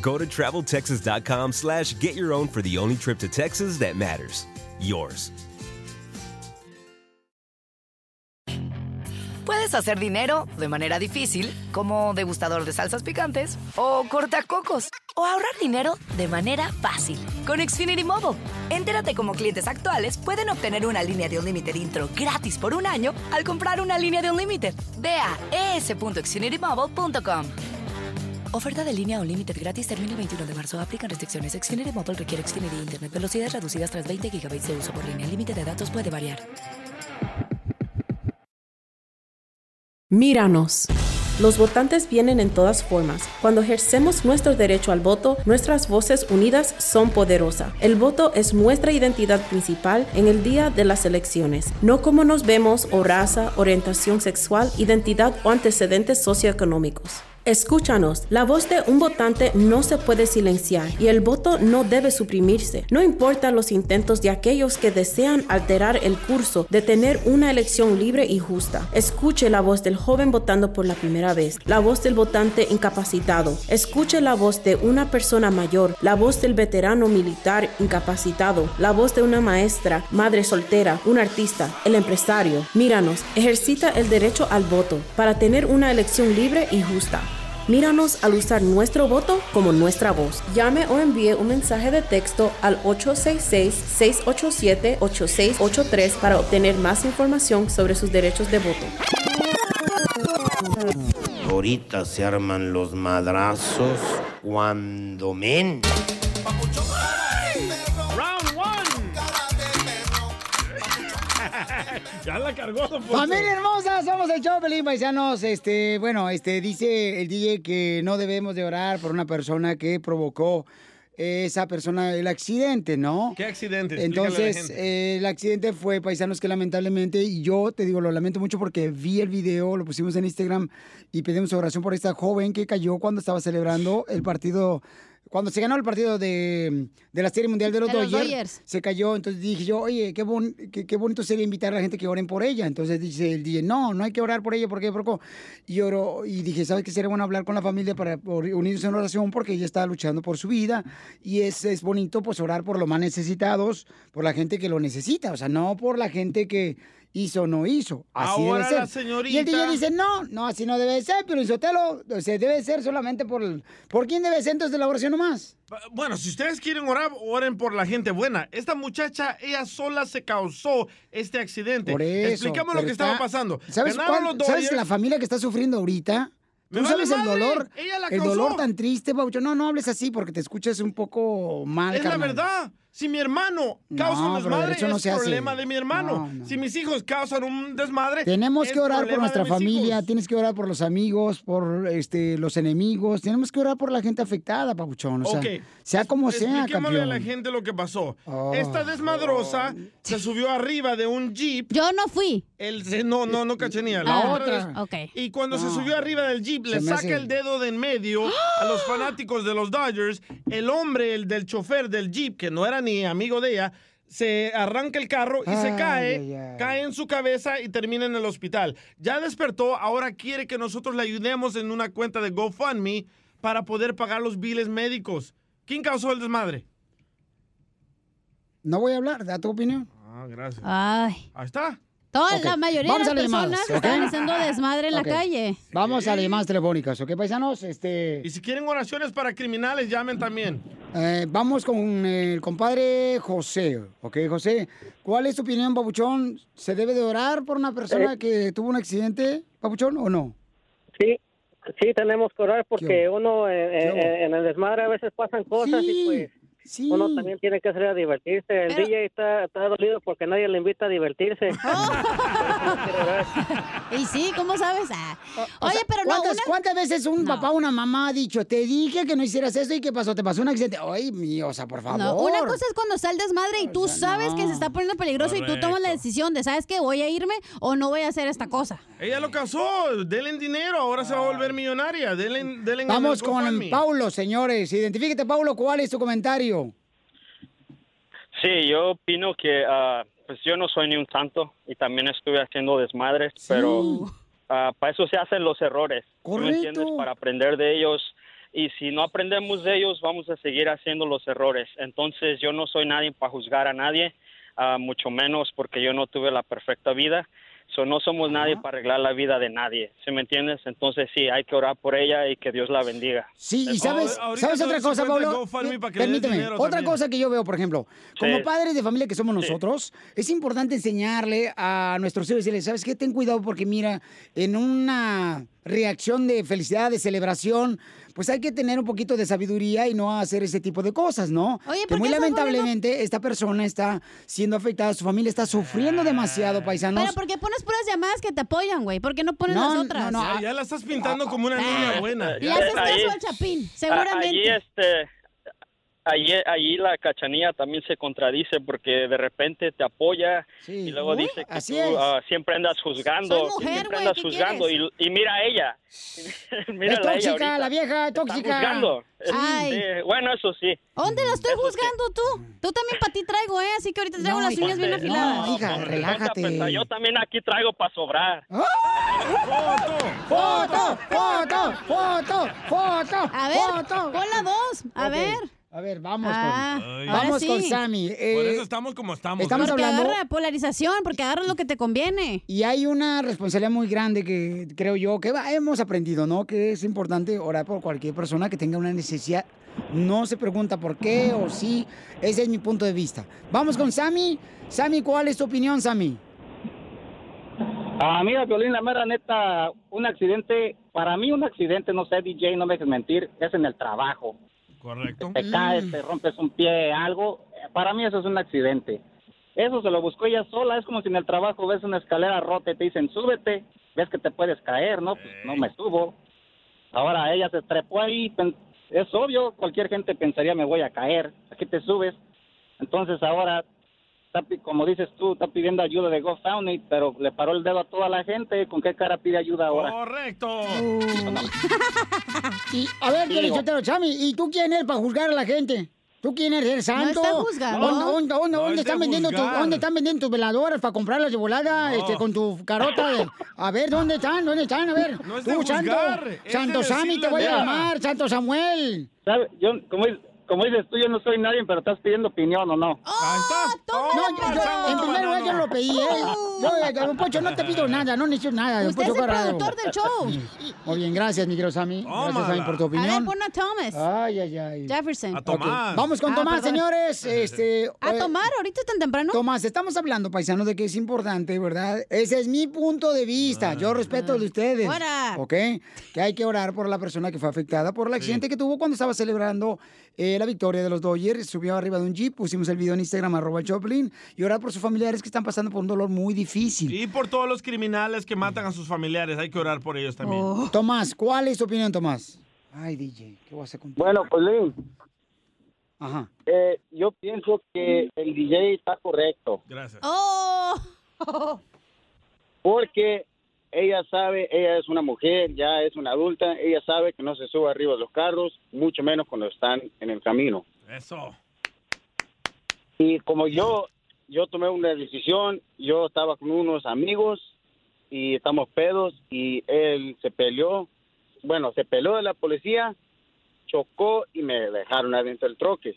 Go to traveltexas.com slash get your own for the only trip to Texas that matters. Yours. Puedes hacer dinero de manera difícil, como degustador de salsas picantes, o cortacocos, o ahorrar dinero de manera fácil con Xfinity Mobile. Entérate cómo clientes actuales pueden obtener una línea de Unlimited intro gratis por un año al comprar una línea de Unlimited. Ve a es.xfinitymobile.com. Oferta de línea Unlimited gratis termina el 21 de marzo. Aplican restricciones. Xfinity Mobile requiere Xfinity Internet. Velocidades reducidas tras 20 GB de uso por línea. El límite de datos puede variar. Míranos. Los votantes vienen en todas formas. Cuando ejercemos nuestro derecho al voto, nuestras voces unidas son poderosas. El voto es nuestra identidad principal en el día de las elecciones, no como nos vemos o raza, orientación sexual, identidad o antecedentes socioeconómicos. Escúchanos, la voz de un votante no se puede silenciar y el voto no debe suprimirse. No importa los intentos de aquellos que desean alterar el curso de tener una elección libre y justa. Escuche la voz del joven votando por la primera vez, la voz del votante incapacitado. Escuche la voz de una persona mayor, la voz del veterano militar incapacitado, la voz de una maestra, madre soltera, un artista, el empresario. Míranos, ejercita el derecho al voto para tener una elección libre y justa. Míranos al usar nuestro voto como nuestra voz. Llame o envíe un mensaje de texto al 866-687-8683 para obtener más información sobre sus derechos de voto. Ahorita se arman los madrazos cuando men. Ya la cargó, don Poncho. Familia hermosa, somos el show Pelín Paisanos. Este, bueno, este dice el DJ que no debemos de orar por una persona que provocó esa persona el accidente, ¿no? ¿Qué accidente? Entonces, eh, el accidente fue, paisanos, que lamentablemente, y yo te digo, lo lamento mucho porque vi el video, lo pusimos en Instagram y pedimos oración por esta joven que cayó cuando estaba celebrando el partido cuando se ganó el partido de, de la Serie Mundial de los, De los Dodgers, Dodgers. se cayó. Entonces dije yo, oye, qué, bon- qué, qué bonito sería invitar a la gente que oren por ella. Entonces dice el DJ, no, no hay que orar por ella porque Broco. Y oró, y dije, ¿sabes qué sería bueno hablar con la familia para unirse en oración porque ella está luchando por su vida? Y es, es bonito pues orar por los más necesitados, por la gente que lo necesita, o sea, no por la gente que hizo o no hizo. Así Ahora debe ser. la señorita- Y el DJ dice, no, no, así no debe ser, pero Isotelo, o sea, debe ser solamente por... el- ¿Por quién debe ser entonces la oración nomás? Bueno, si ustedes quieren orar, oren por la gente buena. Esta muchacha, ella sola se causó este accidente. Por eso. Explicamos lo que está- estaba pasando. ¿Sabes, cuál- ¿Sabes la familia que está sufriendo ahorita? ¿Tú vale sabes el madre, dolor? ella la El causó. dolor tan triste, Paucho. No, no hables así porque te escuchas un poco mal, Es la verdad. Si mi hermano No, causa un brother, desmadre, eso no es se hace. problema de mi hermano. Si mis hijos causan un desmadre, Tenemos es que orar por problema nuestra familia, hijos. tienes que orar por los amigos, por este, los enemigos, tenemos que orar por la gente afectada, papuchón. O sea, Ok. sea como sea, Expliquémosle a la gente lo que pasó. Oh. Esta desmadrosa se subió arriba de un jeep. Yo no fui. El, no, no, no cachenía. La Ah, otra. vez. ok. Y cuando se No. subió arriba del jeep, le Se me saca hace- el dedo de en medio a los fanáticos de los Dodgers. El hombre, el del chofer del jeep, que no era ni amigo de ella, se arranca el carro y se Ay, cae, ay, ay. cae en su cabeza y termina en el hospital. Ya despertó, ahora quiere que nosotros le ayudemos en una cuenta de GoFundMe para poder pagar los biles médicos. ¿Quién causó el desmadre? No voy a hablar, da tu opinión. Ah, gracias. Ay. Ahí está. Toda la mayoría vamos de las llamadas, personas están haciendo desmadre en la calle. Vamos a las llamadas telefónicas, ¿ok, paisanos? Este, Y si quieren oraciones para criminales, llamen también. eh, vamos con el compadre José, ¿ok, José? ¿Cuál es tu opinión, Papuchón? ¿Se debe de orar por una persona Eh. que tuvo un accidente, Papuchón, o no? Sí, sí tenemos que orar porque uno eh, ¿Qué eh, eh, en el desmadre a veces pasan cosas y pues uno también tiene que salir a divertirse. El DJ está, está dolido porque nadie le invita a divertirse. Y sí, ¿cómo sabes? Ah. O Oye, sea, pero no, ¿cuántas, una- ¿Cuántas veces un papá o una mamá ha dicho, te dije que no hicieras eso y qué pasó? ¿Te pasó un accidente? Ay, mío, o sea, por favor. No, una cosa es cuando está el desmadre y tú sabes que se está poniendo peligroso y tú tomas la decisión de, ¿sabes qué? ¿Voy a irme o no voy a hacer esta cosa? Ella lo causó, denle dinero, ahora se va a volver millonaria. Denle, denle en Vamos con. Paulo, señores. Identifíquete, Paulo, ¿cuál es tu comentario? Sí, yo opino que ah, pues yo no soy ni un santo y también estuve haciendo desmadres, pero ah, para eso se hacen los errores, ¿tú me entiendes? Para aprender de ellos y si no aprendemos de ellos vamos a seguir haciendo los errores. Entonces yo no soy nadie para juzgar a nadie, ah, mucho menos porque yo no tuve la perfecta vida. So, no somos nadie para arreglar la vida de nadie, ¿sí me entiendes? Entonces sí, hay que orar por ella y que Dios la bendiga. Sí, y sabes, Oh, ahorita ¿sabes te otra cosa, 50 Pablo? Permíteme, otra también. cosa que yo veo, por ejemplo, como Sí. padres de familia que somos nosotros, es importante enseñarle a nuestros hijos y decirles, ¿sabes qué? Ten cuidado porque mira, en una reacción de felicidad, de celebración, pues hay que tener un poquito de sabiduría y no hacer ese tipo de cosas, ¿no? Oye, que ¿por muy lamentablemente esta persona está siendo afectada, su familia está sufriendo demasiado, paisanos. Pero ¿por qué pones puras llamadas que te apoyan, güey? ¿Por qué no pones No, las otras? no, no, Ya, ya la estás pintando como una niña buena. Le haces caso al Chapín, Ah, seguramente. Allí, este, allí, allí la cachanilla también se contradice porque de repente te apoya y luego Uy, dice que así tú ah, siempre andas juzgando, Soy mujer, siempre güey, andas ¿qué juzgando y, y mira a ella. Mírala es a ella tóxica, ahorita. la vieja, Está tóxica. juzgando. Es- Ay. sí, bueno, eso sí. ¿Dónde la estoy juzgando tú? Tú también para ti traigo, ¿eh? Así que ahorita traigo No, las hija, uñas bien no, afiladas. hija, Ponte a relájate. pensar, Yo también aquí traigo para sobrar. ¡Foto! ¡Foto! ¡Foto! ¡Foto! A ver, ¡Foto! pon la dos. A Ok. ver. A ver, vamos Ah, con, Ay. vamos ahora con sí. Sammy. Por Eh, eso estamos como estamos. estamos Porque hablando- agarra polarización, porque agarra lo que te conviene. Y hay una responsabilidad muy grande que creo yo que va- hemos aprendido, ¿no? Que es importante orar por cualquier persona que tenga una necesidad. No se pregunta por qué o sí. Ese es mi punto de vista. Vamos con Sammy. Sammy, ¿cuál es tu opinión, Sammy? Ah, mira, Violín, la mera neta, un accidente, para mí un accidente, no sé, DJ, no me dejes mentir, es en el trabajo. Correcto. Te caes, te rompes un pie, algo, para mí eso es un accidente. Eso se lo buscó ella sola, es como si en el trabajo ves una escalera rota y te dicen, súbete, ves que te puedes caer, ¿no? Pues no me subo. Ahora ella se trepó ahí, es obvio, cualquier gente pensaría, me voy a caer, aquí te subes. Entonces ahora está como dices tú, está pidiendo ayuda de GoFundMe, pero le paró el dedo a toda la gente. ¿Con qué cara pide ayuda ahora? Correcto. Y, a ver. Piolichotelo, Chami, ¿y tú quién eres para juzgar a la gente? ¿Tú quién eres? ¿Eres santo? está. ¿Dónde, dónde- dónde- No dónde es están de vendiendo tu-. ¿Dónde están vendiendo tus veladoras para comprarlas de volada este, con tu carota? De... A ver, ¿dónde están? ¿Dónde están? A ver. No es de tú, santo. es Santo de Sami, te voy a llamar. Santo Samuel. ¿Sabe? Yo, como, es- como dices tú, yo no soy nadie, pero estás pidiendo opinión o no. No, yo- yo- en primer lugar yo lo pedí, ¿eh? Yo, eh, don Pocho, no te pido nada, no necesito nada. don Usted es el Corrado. productor del show. Muy bien, gracias, mi querido Sammy. Gracias, Sammy, por tu A ver, opinión. pon a Thomas. Ay, ay, ay. Jefferson. Ok, Vamos con Ah, Tomás, perdón. señores. Este, ¿A eh, tomar ahorita tan temprano? Tomás, estamos hablando, paisanos, de que es importante, ¿verdad? Ese es mi punto de vista. Yo respeto el de ustedes. Fuera. ¿Ok? Que hay que orar por la persona que fue afectada por el accidente que tuvo cuando estaba celebrando eh, la victoria de los Dodgers. Subió arriba de un jeep, pusimos el video en Instagram, arroba el Choplin, y orar por sus familiares que están pasando por un dolor muy difícil. Y por todos los criminales que matan a sus familiares, hay que orar por ellos también. Oh. Tomás, ¿cuál es tu opinión, Tomás? Ay, DJ, ¿qué vas a hacer con Bueno, pues Lin, Ajá. eh, yo pienso que el DJ está correcto. Gracias. ¡Oh! Porque ella sabe, ella es una mujer, ya es una adulta, ella sabe que no se sube arriba de los carros, mucho menos cuando están en el camino. Eso. Y como yo, yo tomé una decisión, yo estaba con unos amigos y estamos pedos y él se peleó, bueno, se peleó de la policía, chocó y me dejaron adentro del troque.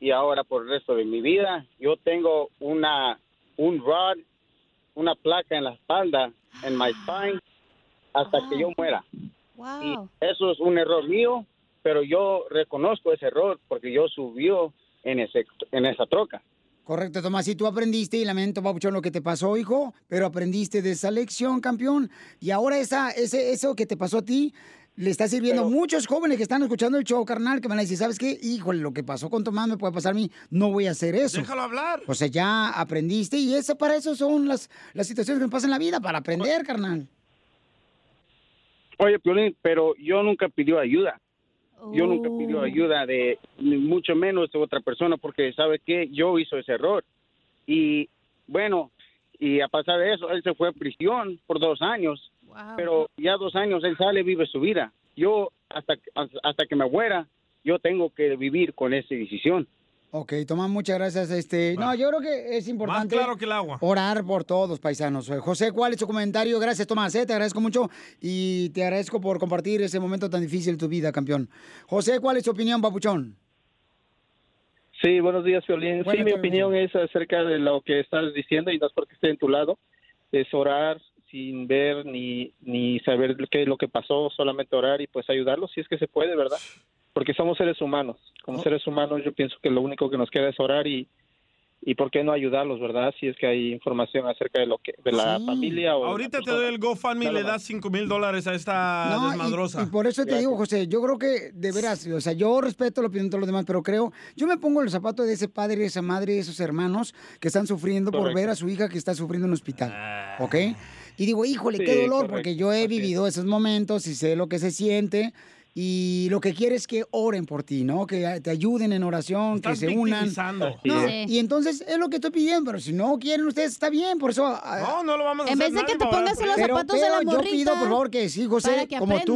Y ahora por el resto de mi vida, yo tengo una, un rod, una placa en la espalda, en my spine, hasta que yo muera. Wow. Eso es un error mío, pero yo reconozco ese error porque yo subió en, ese, en esa troca. Correcto, Tomás. Y tú aprendiste, y lamento, Papuchón, lo que te pasó, hijo, pero aprendiste de esa lección, campeón. Y ahora esa, ese, eso que te pasó a ti le está sirviendo a muchos jóvenes que están escuchando el show, carnal, que van a decir, ¿sabes qué? Híjole, lo que pasó con Tomás me puede pasar a mí, no voy a hacer eso. Déjalo hablar. O sea, ya aprendiste y eso, para eso son las, las situaciones que nos pasan en la vida, para aprender, carnal. Oye, Piolín, pero yo nunca pidió ayuda. Yo nunca pidió ayuda de ni mucho menos de otra persona porque sabe que yo hice ese error. Y bueno, y a pasar de eso, él se fue a prisión por dos años. Pero ya dos años él sale, vive su vida. Yo hasta hasta que me muera, yo tengo que vivir con esa decisión. Ok, Tomás, muchas gracias. Este, no, yo creo que es importante claro que el agua. orar por todos, paisanos. Eh, José, ¿cuál es tu comentario? Gracias, Tomás, eh, te agradezco mucho y te agradezco por compartir ese momento tan difícil de tu vida, campeón. José, ¿cuál es tu opinión, papuchón? Sí, buenos días, Violín. Buenas sí, mi opinión es acerca de lo que estás diciendo y no es porque esté en tu lado, es orar sin ver ni, ni saber qué es lo que pasó, solamente orar y pues ayudarlos si es que se puede, ¿verdad? Porque somos seres humanos. Como Oh. seres humanos yo pienso que lo único que nos queda es orar y, y por qué no ayudarlos, ¿verdad? Si es que hay información acerca de lo que de la familia o Ahorita te doy el GoFundMe y le das 5 mil dólares a esta No, desmadrosa. Y, por eso te digo, José, yo creo que de veras, o sea, yo respeto la opinión de todos los demás, pero creo, yo me pongo en los zapatos de ese padre, de esa madre, de esos hermanos que están sufriendo por ver a su hija que está sufriendo en un hospital, ¿ok? Y digo, híjole, qué Sí, dolor, correcto, porque yo he vivido esos momentos y sé lo que se siente. Y lo que quiero es que oren por ti, ¿no? Que te ayuden en oración, Estás que se unan. No, es. Y entonces es lo que estoy pidiendo, pero si no quieren ustedes, está bien, por eso. No, no lo vamos a En hacer. vez de que te pongas en los zapatos de la yo morrita, pido, por favor, que sí, José, que como tú.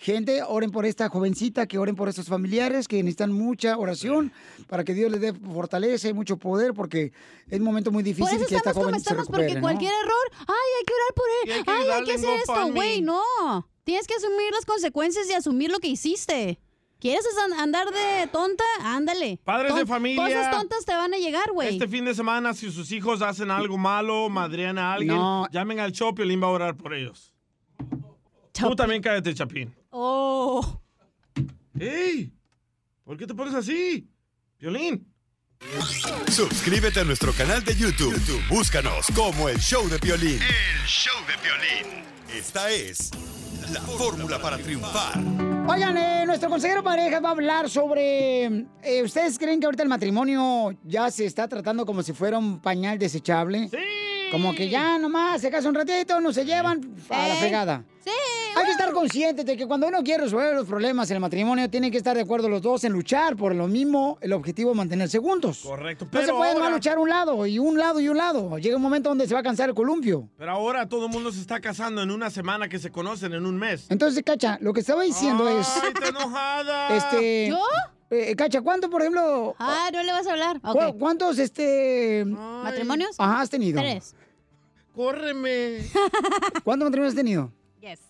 Gente, oren por esta jovencita, que oren por estos familiares que necesitan mucha oración para que Dios les dé fortaleza y mucho poder, porque es un momento muy Por difícil eso que esta como se estamos, recupere, porque ¿no? cualquier error, ay, hay que orar por él, hay ay, hay que hacer esto, güey, no. Tienes que asumir las consecuencias y asumir lo que hiciste. ¿Quieres an- andar de tonta? Ándale. Padres de familia. Cosas tontas te van a llegar, güey. Este fin de semana, si sus hijos hacen algo malo, madrean a alguien, No. llamen al Chopi y va a orar por ellos. Tú también cállate, Chapín. Oh. ¡Ey! ¿Por qué te pones así? Violín. Suscríbete a nuestro canal de YouTube. YouTube, Búscanos como el show de violín. El show de violín. Esta es la fórmula para triunfar. Oigan, eh, nuestro consejero pareja va a hablar sobre. eh, ¿Ustedes creen que ahorita el matrimonio ya se está tratando como si fuera un pañal desechable? Sí. Como que ya nomás se casa un ratito, no se llevan a la fregada. Sí, Hay que estar conscientes de que cuando uno quiere resolver los problemas en el matrimonio, tienen que estar de acuerdo los dos en luchar por lo mismo, el objetivo de mantenerse juntos. Correcto, No se pero puede ahora- luchar un lado y un lado y un lado. Llega un momento donde se va a cansar el columpio. Pero ahora todo el mundo se está casando en una semana que se conocen, en un mes. Entonces, Cacha, lo que estaba diciendo es... ¡Ay, está enojada! Este... ¿Yo? eh, Cacha, ¿cuánto, por ejemplo... Ah, no le vas a hablar. ¿Cuántos, este... ¿Matrimonios? Ajá, has tenido? Tres. ¡Córreme! ¿Cuántos matrimonios has tenido? Yes.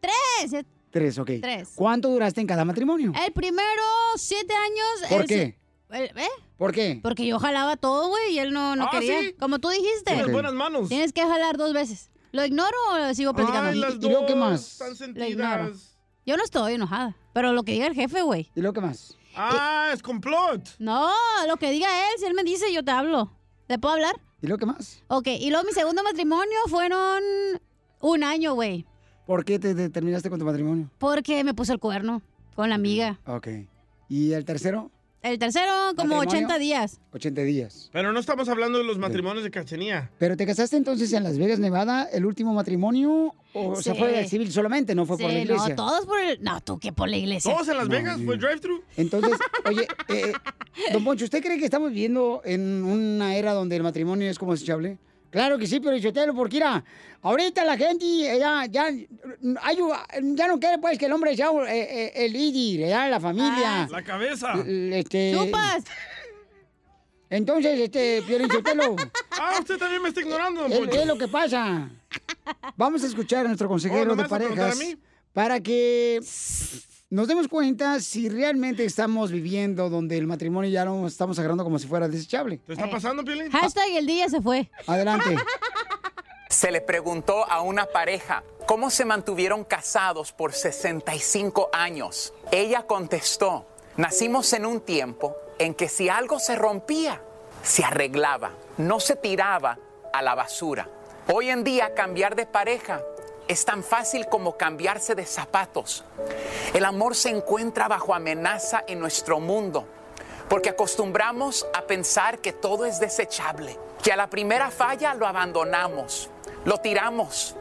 Tres. Tres, ok. Tres. ¿Cuánto duraste en cada matrimonio? El primero, siete años. ¿Por el qué? el- ¿Eh? ¿Por qué? Porque yo jalaba todo, güey, y él no, no Ah, quería. ¿sí? Como tú dijiste. Tienes buenas manos. Tienes que jalar dos veces. ¿Lo ignoro o sigo platicando? Ay, las ¿Y luego qué dos más? Están Lo ignoro. sentidas. Yo no estoy enojada. Pero lo que diga el jefe, güey. ¿Y luego qué más? Ah, es complot. No, lo que diga él, si él me dice, yo te hablo. ¿Le puedo hablar? ¿Y luego qué más? Ok, y luego mi segundo matrimonio fueron un año, güey. ¿Por qué te, te terminaste con tu matrimonio? Porque me puso el cuerno con la amiga. Ok. ¿Y el tercero? El tercero, como ¿Matrimonio? 80 días. 80 días. Pero no estamos hablando de los matrimonios de Cachenía. ¿Pero te casaste entonces en Las Vegas, Nevada, el último matrimonio? ¿O sea, Sí. fue del civil solamente, no fue por la Sí, iglesia? no, todos por el... No, tú que por la iglesia. ¿Todos en Las No, Vegas? ¿Fue drive-thru? Entonces, oye, eh, don Poncho, ¿usted cree que estamos viviendo en una era donde el matrimonio es como desechable? Claro que sí, pero Chotelo, porque mira, ahorita la gente ya, ya, hay ya no quiere pues que el hombre sea eh, eh, el líder, ya, la familia. La cabeza. Este, ¡Chupas! Entonces, este, Ah, usted también me está ignorando, don es, lo que pasa. Vamos a escuchar a nuestro Oh, consejero ¿no me de vas a parejas a mí? para que nos demos cuenta si realmente estamos viviendo donde el matrimonio ya lo estamos agarrando como si fuera desechable. ¿Te está pasando, Piolín? Hashtag el día se fue. Adelante. Se le preguntó a una pareja cómo se mantuvieron casados por 65 años. Ella contestó, nacimos en un tiempo en que si algo se rompía, se arreglaba, no se tiraba a la basura. Hoy en día cambiar de pareja es tan fácil como cambiarse de zapatos. El amor se encuentra bajo amenaza en nuestro mundo porque acostumbramos a pensar que todo es desechable, que a la primera falla lo abandonamos, lo tiramos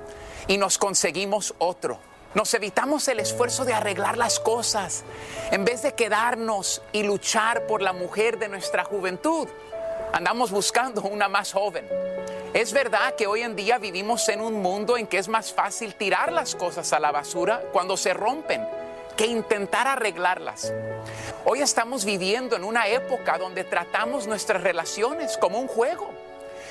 y nos conseguimos otro. Nos evitamos el esfuerzo de arreglar las cosas en vez de quedarnos y luchar por la mujer de nuestra juventud. Andamos buscando una más joven. Es verdad que hoy en día vivimos en un mundo en que es más fácil tirar las cosas a la basura cuando se rompen que intentar arreglarlas. Hoy estamos viviendo en una época donde tratamos nuestras relaciones como un juego.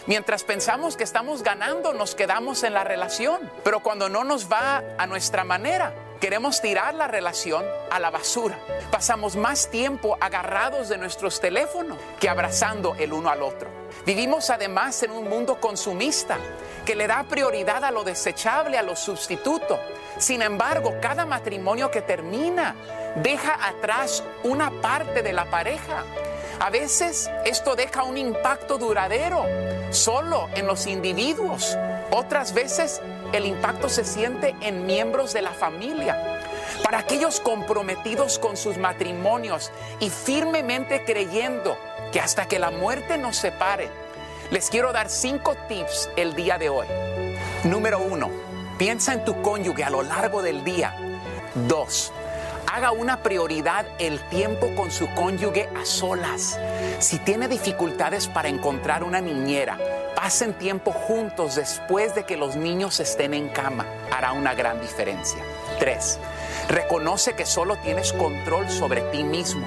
Mientras pensamos que estamos ganando, nos quedamos en la relación. Pero cuando no nos va a nuestra manera, queremos tirar la relación a la basura. Pasamos más tiempo agarrados de nuestros teléfonos que abrazando el uno al otro. Vivimos además en un mundo consumista que le da prioridad a lo desechable, a lo sustituto. Sin embargo, cada matrimonio que termina deja atrás una parte de la pareja. A veces esto deja un impacto duradero solo en los individuos. Otras veces el impacto se siente en miembros de la familia. Para aquellos comprometidos con sus matrimonios y firmemente creyendo que hasta que la muerte nos separe, les quiero dar cinco tips el día de hoy. Número uno, piensa en tu cónyuge a lo largo del día. Dos, haga una prioridad el tiempo con su cónyuge a solas. Si tiene dificultades para encontrar una niñera, pasen tiempo juntos después de que los niños estén en cama. Hará una gran diferencia. Tres, reconoce que solo tienes control sobre ti mismo.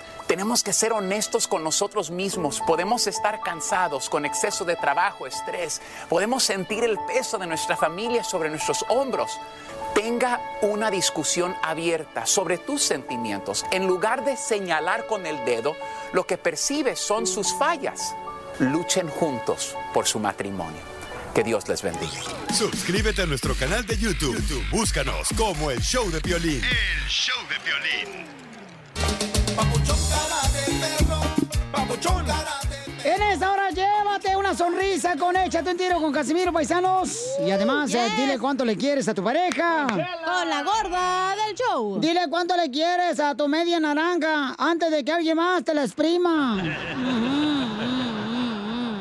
Tenemos que ser honestos con nosotros mismos. Podemos estar cansados con exceso de trabajo, estrés. Podemos sentir el peso de nuestra familia sobre nuestros hombros. Tenga una discusión abierta sobre tus sentimientos. En lugar de señalar con el dedo, lo que percibes son sus fallas. Luchen juntos por su matrimonio. Que Dios les bendiga. Suscríbete a nuestro canal de YouTube. YouTube, Búscanos como el show de violín. El show de violín. Papuchón. En esta hora llévate una sonrisa con Échate un tiro con Casimiro Paisanos. Y además, eh, dile cuánto le quieres a tu pareja. Con la gorda del show. Dile cuánto le quieres a tu media naranja antes de que alguien más te la exprima.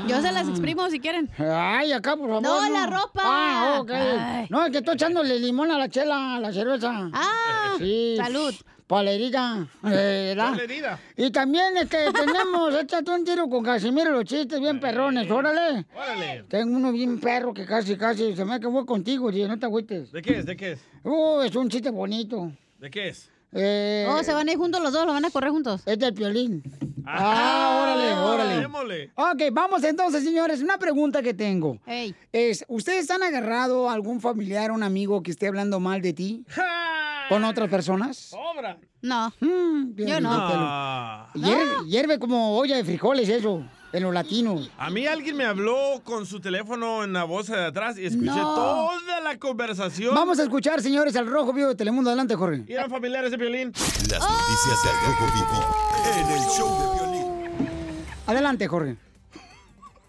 Yo se las exprimo si quieren. Ay, acá, por favor. No, la ropa. Ah, ok. Ay. No, es que estoy echándole limón a la chela, a la cerveza. Ah, sí. salud. Para la herida. eh, herida. Y también es que tenemos, échate un tiro con Casimiro, los chistes bien perrones, órale. Órale. Tengo uno bien perro que casi, casi se me acabó contigo, tío, no te agüites. ¿De qué es? ¿De qué es? Uh, es un chiste bonito. ¿De qué es? Eh, Oh, se van a ir juntos los dos, lo van a correr juntos. Es del piolín. Ah, órale, órale. Démosle. Ok, vamos entonces, señores. Una pregunta que tengo. Ey. Es, ¿ustedes han agarrado a algún familiar o un amigo que esté hablando mal de ti? ¿Con otras personas? ¡Sobra! No. Mm, bien, Yo no. Piolín. Ah. Hierve, hierve como olla de frijoles eso, en los latinos. A mí alguien me habló con su teléfono en la bolsa de atrás y escuché No. toda la conversación. Vamos a escuchar, señores, al Rojo Vivo de Telemundo. Adelante, Jorge. Y eran familiares de violín. Las noticias del Rojo Vivo en el show de violín. Adelante, Jorge.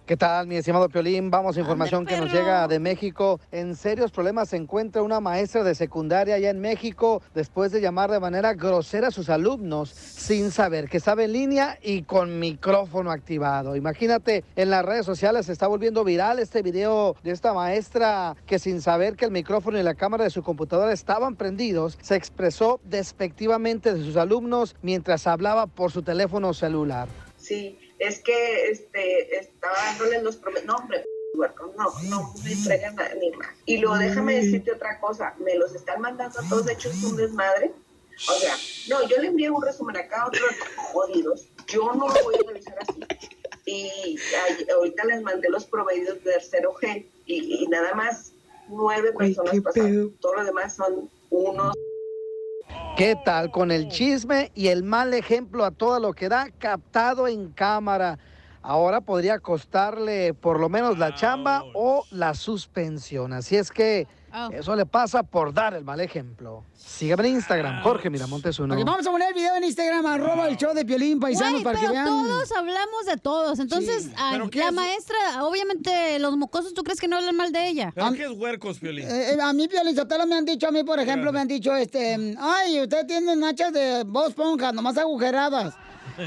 ¿Qué tal, mi estimado Piolín? Vamos a información que nos llega de México. En serios problemas se encuentra una maestra de secundaria allá en México después de llamar de manera grosera a sus alumnos sin saber que estaba en línea y con micrófono activado. Imagínate, en las redes sociales se está volviendo viral este video de esta maestra que sin saber que el micrófono y la cámara de su computadora estaban prendidos, se expresó despectivamente de sus alumnos mientras hablaba por su teléfono celular. Sí, es que este, estaba dándole los prometidos. No, hombre, no, no me fregan a- ni más. Y luego déjame decirte otra cosa, me los están mandando a todos hechos un desmadre. O sea, no, yo le envié un resumen acá a otros jodidos. Yo no lo voy a revisar así. Y ahorita les mandé los proveedores de tercero G y, y nada más nueve personas pasaron. Todo lo demás son unos ¿Qué tal con el chisme y el mal ejemplo a todo lo que da captado en cámara? Ahora podría costarle por lo menos la chamba o la suspensión. Así es que eso le pasa por dar el mal ejemplo. Sígueme en Instagram, Jorge Miramontes uno. Ok, vamos a poner el video en Instagram, arroba el show de Piolín, paisanos, Güey, para que pero vean. todos hablamos de todos. Entonces, Sí. ah, ¿Pero qué la es? maestra, obviamente, los mocosos, ¿tú crees que no hablan mal de ella? ¿Pero qué es huercos, Piolín? Eh, eh, a mí, Piolín Sotelo, me han dicho, a mí, por ejemplo, me han dicho, este, ay, usted tiene nachas de voz ponja, nomás agujeradas.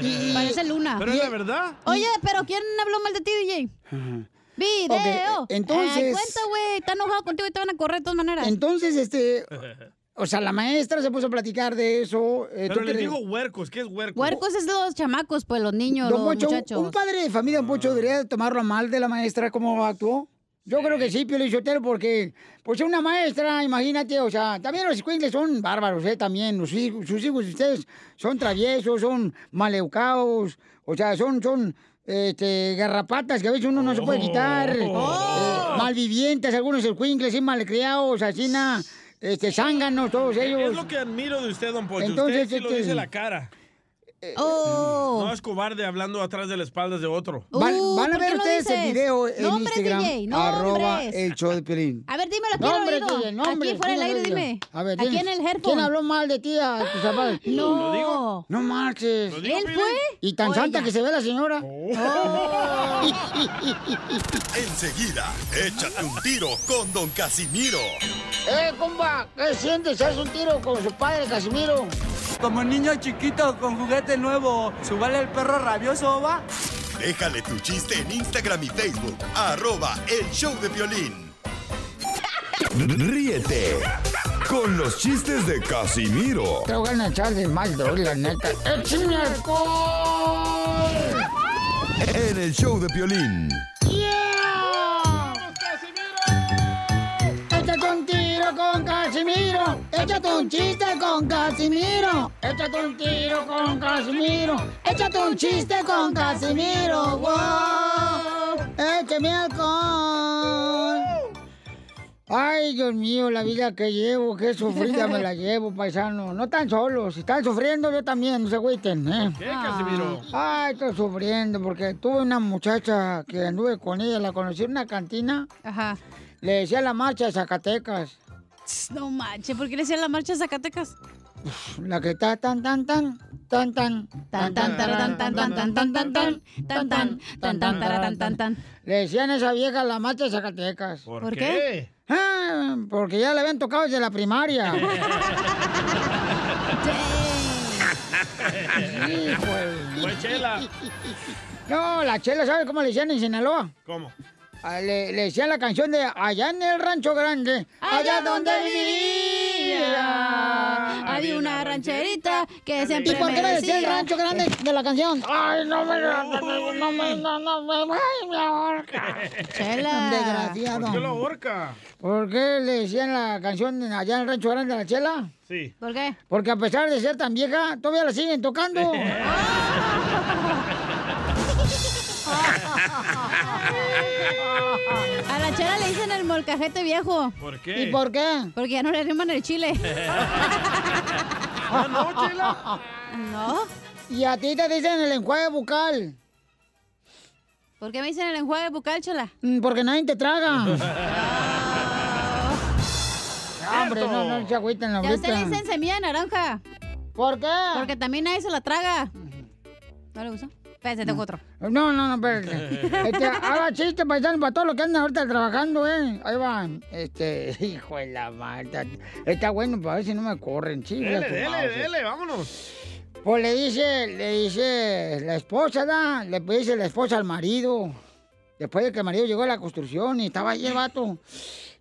Y- Parece Luna. Pero es la verdad. Oye, pero ¿quién habló mal de ti, DJ? Video. Ok, entonces- Ay, cuenta, güey. Está enojado contigo y te van a correr de todas maneras. Entonces, este, o sea, la maestra se puso a platicar de eso. eh, Pero ¿tú le digo huercos. ¿Qué es huercos? Huercos es de los chamacos, pues, los niños, Don los Poncho, muchachos. un padre de familia, Don Poncho, debería de tomarlo mal de la maestra cómo actuó. Yo creo que sí, Piolín Sotelo, porque, pues, una maestra, imagínate, o sea, también los escuincles son bárbaros, ¿eh? También, los hijos, sus hijos de ustedes son traviesos, son maleucados, o sea, son, son, este, garrapatas que a veces uno no se puede quitar, eh, malvivientes, algunos escuincles, sí, malcriados, así, na, este, zánganos, todos ellos. Es lo que admiro de usted, don Poncho. Entonces, usted sí lo este- dice la cara. Oh. No es cobarde hablando atrás de la espalda de otro. Van, Uh, van a ¿por qué ver ustedes el video en Nombres, Instagram, DJ, arroba el show de Piolín. A ver, dímelo. DJ, nombres, Aquí fuera del aire, dime. A ver, Aquí en el headphone. ¿Quién habló mal de ti a tus zapatos? No. ¿Lo digo? No marches. ¿Lo digo, ¿Él Piolín? fue? Y tan ¿O santa que se ve la señora. Enseguida, échate un tiro con Don Casimiro. ¡Eh, compa! ¿Qué sientes? ¿Haz un tiro con su padre, Casimiro? Como niño chiquito con juguete nuevo, ¿subale el perro rabioso, va? Déjale tu chiste en Instagram y Facebook, arroba el show de violín. Ríete con los chistes de Casimiro Te voy a echar de mal, la neta. ¡Échame alcohol! en el show de violín. Échate Casimiro. Échate un chiste con Casimiro. Échate un tiro con Casimiro. Échate un chiste con Casimiro. ¡Wow! ¡Échame alcohol! Ay, Dios mío, la vida que llevo, qué sufrida me la llevo, paisano. No tan solos, si están sufriendo, yo también, no se agüiten, ¿eh? ¿Qué, Casimiro? Ay, estoy sufriendo porque tuve una muchacha que anduve con ella, la conocí en una cantina. Ajá. Le decía la marcha de Zacatecas. No manches, ¿por qué le decían la marcha de Zacatecas? La que está tan, tan, tan, tan, tan, Tan, tan, taran, tan, tan, tan, tan, tan, tan, tan, tan, tan, tan, taran, tan, tan. Le decían a esa vieja la mata de Zacatecas. ¿Por ¿Por qué? Ah, porque ya le habían tocado desde la primaria. Pues. Fue Chela. No, la chela, ¿sabe cómo le decían en Sinaloa? ¿Cómo? Ah, Le, le decían la canción de Allá en el Rancho Grande, allá donde vivía. Había una rancherita que siempre ¿Y por qué le decía el rancho grande de la canción? Ay, no me, no me, no me, no, no me, ay, me ahorca. Chela. Desgraciado. ¿Por qué lo ahorca? ¿Por qué le decían la canción allá en el rancho grande de la chela? Sí. ¿Por qué? Porque a pesar de ser tan vieja, todavía la siguen tocando. A le dicen el molcajete viejo. ¿Por qué? ¿Y por qué? Porque ya no le riman el chile. Ah, no, Chela. No. Y a ti te dicen el enjuague bucal. ¿Por qué me dicen el enjuague bucal, chela? Mm, Porque nadie te traga. Ah, hombre, no, no se agüiten la Ya usted le dicen semilla de naranja. ¿Por qué? Porque también nadie se la traga. ¿No le gustó? Espérate, tengo otro. No, no, no, espérate. Este, haga chiste, paisano, para todos los que andan ahorita trabajando, ¿eh? Ahí va. Este, hijo de la mata. Está bueno, para ver si no me corren, sí. Dele, dele, dele, vámonos. Pues le dice, le dice la esposa, ¿da? Le dice la esposa al marido. Después de que el marido llegó a la construcción y estaba ahí el vato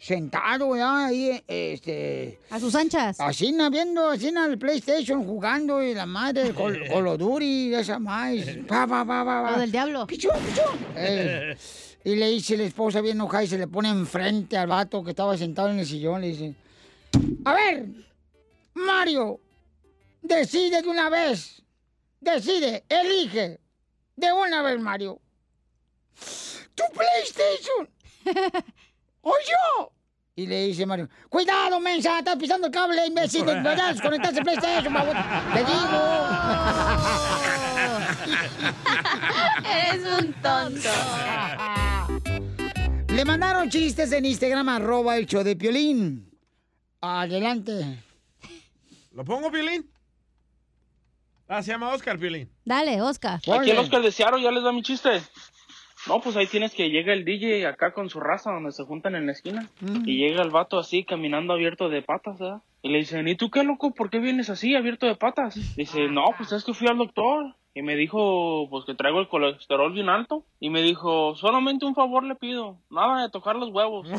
sentado, ya, ahí, este... A sus anchas. Así, viendo, así, el PlayStation, jugando, y la madre, con Duty, esa madre, pa, pa, pa, pa, pa. Lo del diablo. Pichón, pichón. Eh, y le dice la esposa bien enojada y se le pone enfrente al vato que estaba sentado en el sillón, le dice, a ver, Mario, decide de una vez, decide, elige, de una vez, Mario. ¿Tu PlayStation? ¿O yo? Y le dice Mario, cuidado, mensa, estás pisando el cable, imbécil, no ya desconectaste el PlayStation. Te digo. Eres un tonto. Le mandaron chistes en Instagram, arroba el show de Piolín. Adelante. ¿Lo pongo, Piolín? Ah, se llama Oscar, Piolín. Dale, Oscar. Aquí el Oscar de Seattle ya les da mi chiste. No, pues ahí tienes que llega el DJ acá con su raza donde se juntan en la esquina. Y llega el vato así caminando abierto de patas, ¿verdad? Y le dicen, ¿y tú qué loco? ¿Por qué vienes así abierto de patas? Dice, no, pues es que fui al doctor. Y me dijo, pues que traigo el colesterol bien alto. Y me dijo, solamente un favor le pido. Nada de tocar los huevos.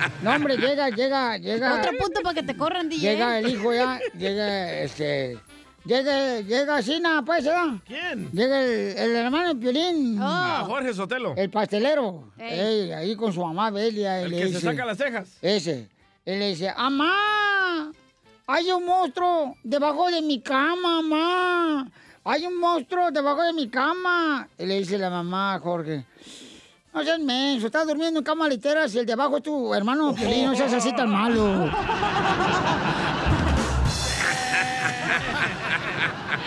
No, hombre, llega, llega, llega. Otro punto para que te corran, DJ. Llega el hijo ya, llega este. Llega, llega Sina, pues, ¿verdad? ¿Quién? Llega el, el hermano de Piolín. Ah, Jorge Sotelo. El pastelero. Ey. Ey, ahí con su mamá Belia. El le que se saca las cejas. Ese. Él le dice, ¡Amá! Hay un monstruo debajo de mi cama, mamá. Hay un monstruo debajo de mi cama. Y le dice la mamá a Jorge. No seas menso, estás durmiendo en cama litera si el de abajo es tu hermano Piolín, no seas así tan malo.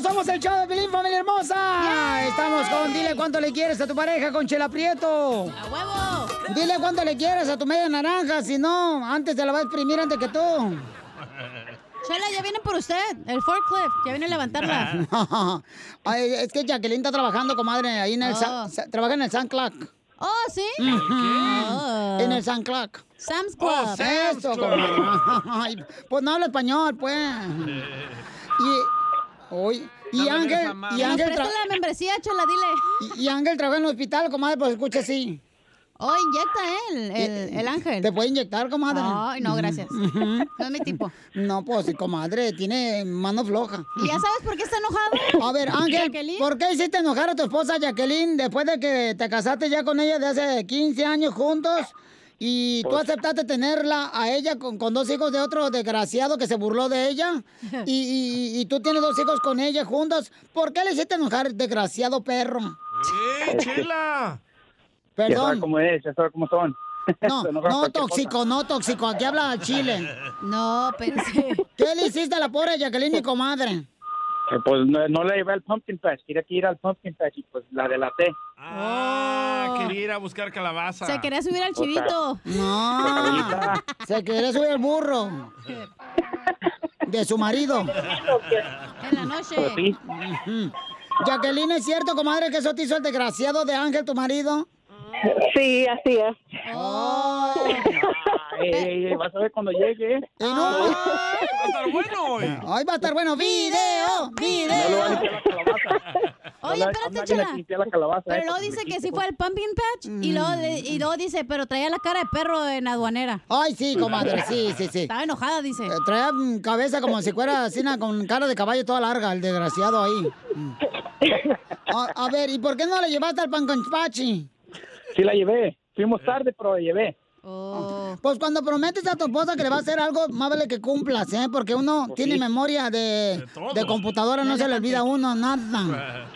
Paisanos, somos el show de Pelín, familia hermosa. Estamos con Dile cuánto le quieres a tu pareja con Chela Prieto. ¡A huevo! Dile cuánto le quieres a tu media naranja, si no, antes te la va a exprimir antes que tú. Chela, ya viene por usted. El forklift. Ya viene a levantarla. Ay, es que Jacqueline está trabajando, comadre, ahí en el... Oh. Sa- trabaja en el San Clark. Oh, ¿sí? En el San Clark. Sam's Oh, Club. Sam's Eso, Club. comadre. Ay, Pues no habla español, pues. Y... Hoy... Y No Ángel... Y Ángel... la membresía, Chela, dile. Y, y Ángel trabaja en el hospital, comadre, pues escucha así. Oh, inyecta él, el, el ángel. ¿Te puede inyectar, comadre? Ay, no, gracias. No es mi tipo. No, pues, sí, comadre, tiene mano floja. ¿Y ya sabes por qué está enojado? A ver, Ángel, Jacqueline. ¿por qué hiciste enojar a tu esposa Jacqueline después de que te casaste ya con ella de hace 15 años juntos? ¿Y tú Pues- aceptaste tenerla a ella con, con dos hijos de otro desgraciado que se burló de ella? Y, y- y tú tienes dos hijos con ella juntos. ¿Por qué le hiciste enojar, desgraciado perro? ¡Eh, chela! Ya sabe Perdón. cómo es, ya sabe cómo son. No, no tóxico, no tóxico. Aquí habla Chile. No, pensé. ¿Qué le hiciste a la pobre Jacqueline, mi comadre? Pues no, no le llevé al pumpkin patch, quería que ir al pumpkin patch y pues la delaté. Ah, quería ir a buscar calabaza. Se quería subir al O sea, chivito. No, se quiere subir el burro. De su marido. En la noche. Pues sí. Jacqueline, ¿es cierto, comadre, que eso te hizo el desgraciado de Ángel, tu marido? Sí, así es. Oh. Ey, vas a ver cuando llegue. En un- Va a estar bueno hoy. Hoy va a estar bueno. ¡Video! ¡Video! Oye, No le- espérate, Chela. Pero eh, luego dice que sí fue al Pumpkin Patch y, luego, y luego dice, pero traía la cara de perro en aduanera. Ay, sí, comadre, sí, sí, sí. Estaba enojada, dice. Eh, Traía mm, cabeza como si fuera así, na, con cara de caballo toda larga, el desgraciado ahí. Mm. A, a ver, ¿y por qué no le llevaste al panconchachi? Sí la llevé. Fuimos tarde, pero la llevé. Oh. Pues cuando prometes a tu esposa que le va a hacer algo, más vale que cumplas, ¿eh? Porque uno tiene memoria de, de computadora, no se le olvida a uno nada.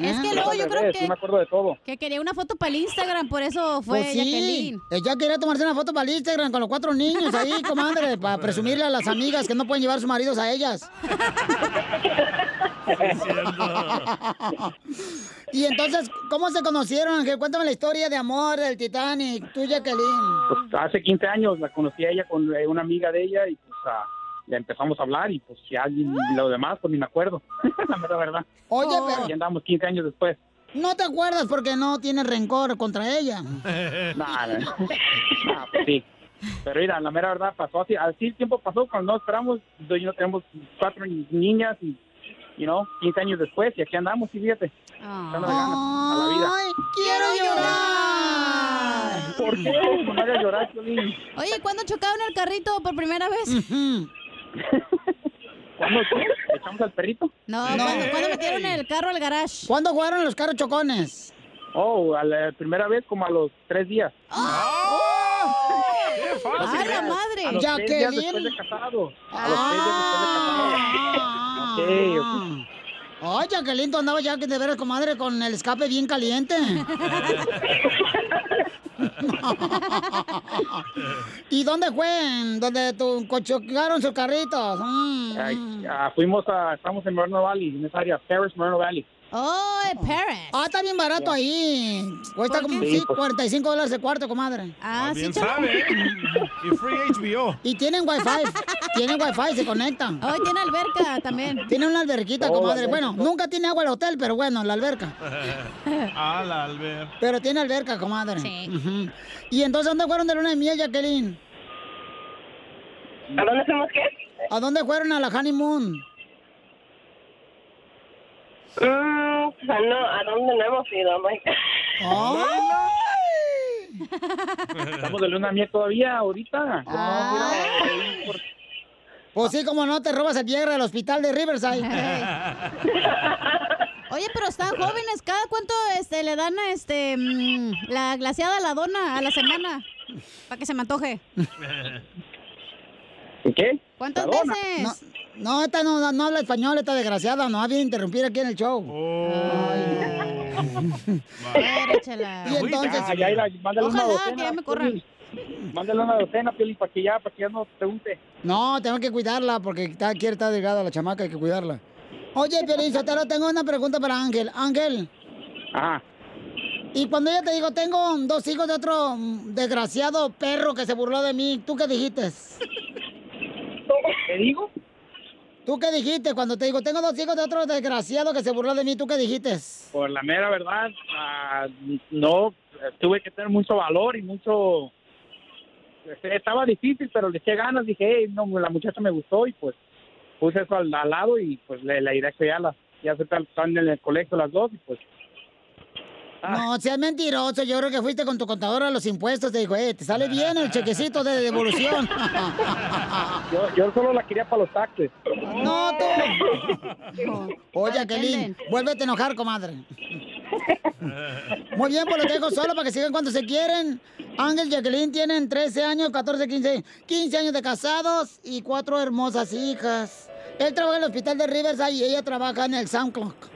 Es que ¿Eh? luego yo creo que, Sí me acuerdo de todo. que quería una foto para el Instagram, por eso fue Pues sí, Jacqueline. ella quería tomarse una foto para el Instagram con los cuatro niños ahí, comadre, para presumirle a las amigas que no pueden llevar sus maridos a ellas. y entonces, ¿cómo se conocieron, Ángel? Cuéntame la historia de amor del Titanic, tú, Jacqueline. Pues hace 15 años la conocí a ella con eh, una amiga de ella y pues ah, ya empezamos a hablar y pues ya y lo demás pues ni me acuerdo. la mera verdad. Oye, Y pero andamos 15 años después. no te acuerdas porque no tienes rencor contra ella. Nah, nah, nah, pues sí. Pero mira, la mera verdad pasó así, así el tiempo pasó cuando no esperamos, yo y yo tenemos cuatro niñas y, you know, 15 años después y aquí andamos y fíjate, ganas a la vida. Ay, quiero llorar. ¿Por qué? No hagas llorar. Oye, ¿cuándo chocaron el carrito por primera vez? ¿Cuándo qué? echamos al perrito? No, ¿cuándo, cuándo metieron el carro al garage? ¿Cuándo jugaron los carros chocones? Oh, a la primera vez como a los tres días. ¡Qué fácil! ¡Ay, la A madre! los tres días Jacqueline. después de casado. A los tres días después de casado. Ok, ok. Ay, Jacqueline, tú andabas ya que de veras, comadre, con el escape bien caliente. ¿Y dónde fue? ¿En ¿Dónde tu, chocaron sus carritos? Mm. Ah, fuimos a, estamos en Moreno Valley, en esa área, Paris, Moreno Valley. Oh, Paris. Ah, está bien barato ahí. Cuesta ¿Por como sí, Sí, pues. 45 dólares de cuarto, comadre. Ah, sí, Bien sabe, ¿eh? Y free HBO. Y tienen wifi. tienen wifi, se conectan. Oh, tiene alberca también. Tiene una alberquita, Oh, comadre. Bueno, alberca. nunca tiene agua el hotel, pero bueno, la alberca. Ah, la Albert. Pero tiene alberca, comadre. Sí. ¿Y entonces dónde fueron de luna de miel, Jacqueline? ¿A dónde fuimos qué? ¿A dónde fueron a la honeymoon? Mm, ah, no, ¿a dónde no hemos ido? Mike? Estamos de luna miel todavía, ahorita. Ay. Pues sí, como no, te robas el piedra del hospital de Riverside. Oye, pero están jóvenes. ¿Cada cuánto este, le dan a este mm, la glaciada a la dona a la semana? Para que se me antoje. ¿Y qué? ¿Cuántas veces? No, no, esta no, no habla español, esta desgraciada. No había interrumpir aquí en el show. Ay, échala. Y entonces, Ah, ya, ya, mándale una Ojalá docena. que ya me corran. Mándale una docena, Piolín, para que ya, para que ya no pregunte. no, tengo que cuidarla porque está, quiere estar delgada la chamaca, hay que cuidarla. Oye, Piolín Sotelo, tengo una pregunta para Ángel. Ángel, Ajá. y cuando ella te digo, tengo dos hijos de otro desgraciado perro que se burló de mí, ¿tú qué dijiste? ¿Qué digo? ¿Tú qué dijiste cuando te digo, tengo dos hijos de otro desgraciado que se burló de mí? ¿Tú qué dijiste? Por la mera verdad, ah, no, tuve que tener mucho valor y mucho... este, Estaba difícil, pero le eché ganas. Dije, no, la muchacha me gustó y pues puse eso al, lado y pues le, la idea que ya ya se están en el colegio las dos y pues No, seas mentiroso. Yo creo que fuiste con tu contador a los impuestos. Te dijo, eh, te sale bien el chequecito de devolución. yo, yo solo la quería para los taxes. no, tú. Oye, Jacqueline, vuélvete a enojar, comadre. Muy bien, pues los dejo solo para que sigan cuando se quieren. Ángel y Jacqueline tienen 13 años, 14, 15, 15 años de casados y cuatro hermosas hijas. Él trabaja en el hospital de Riverside y ella trabaja en el SoundCloud.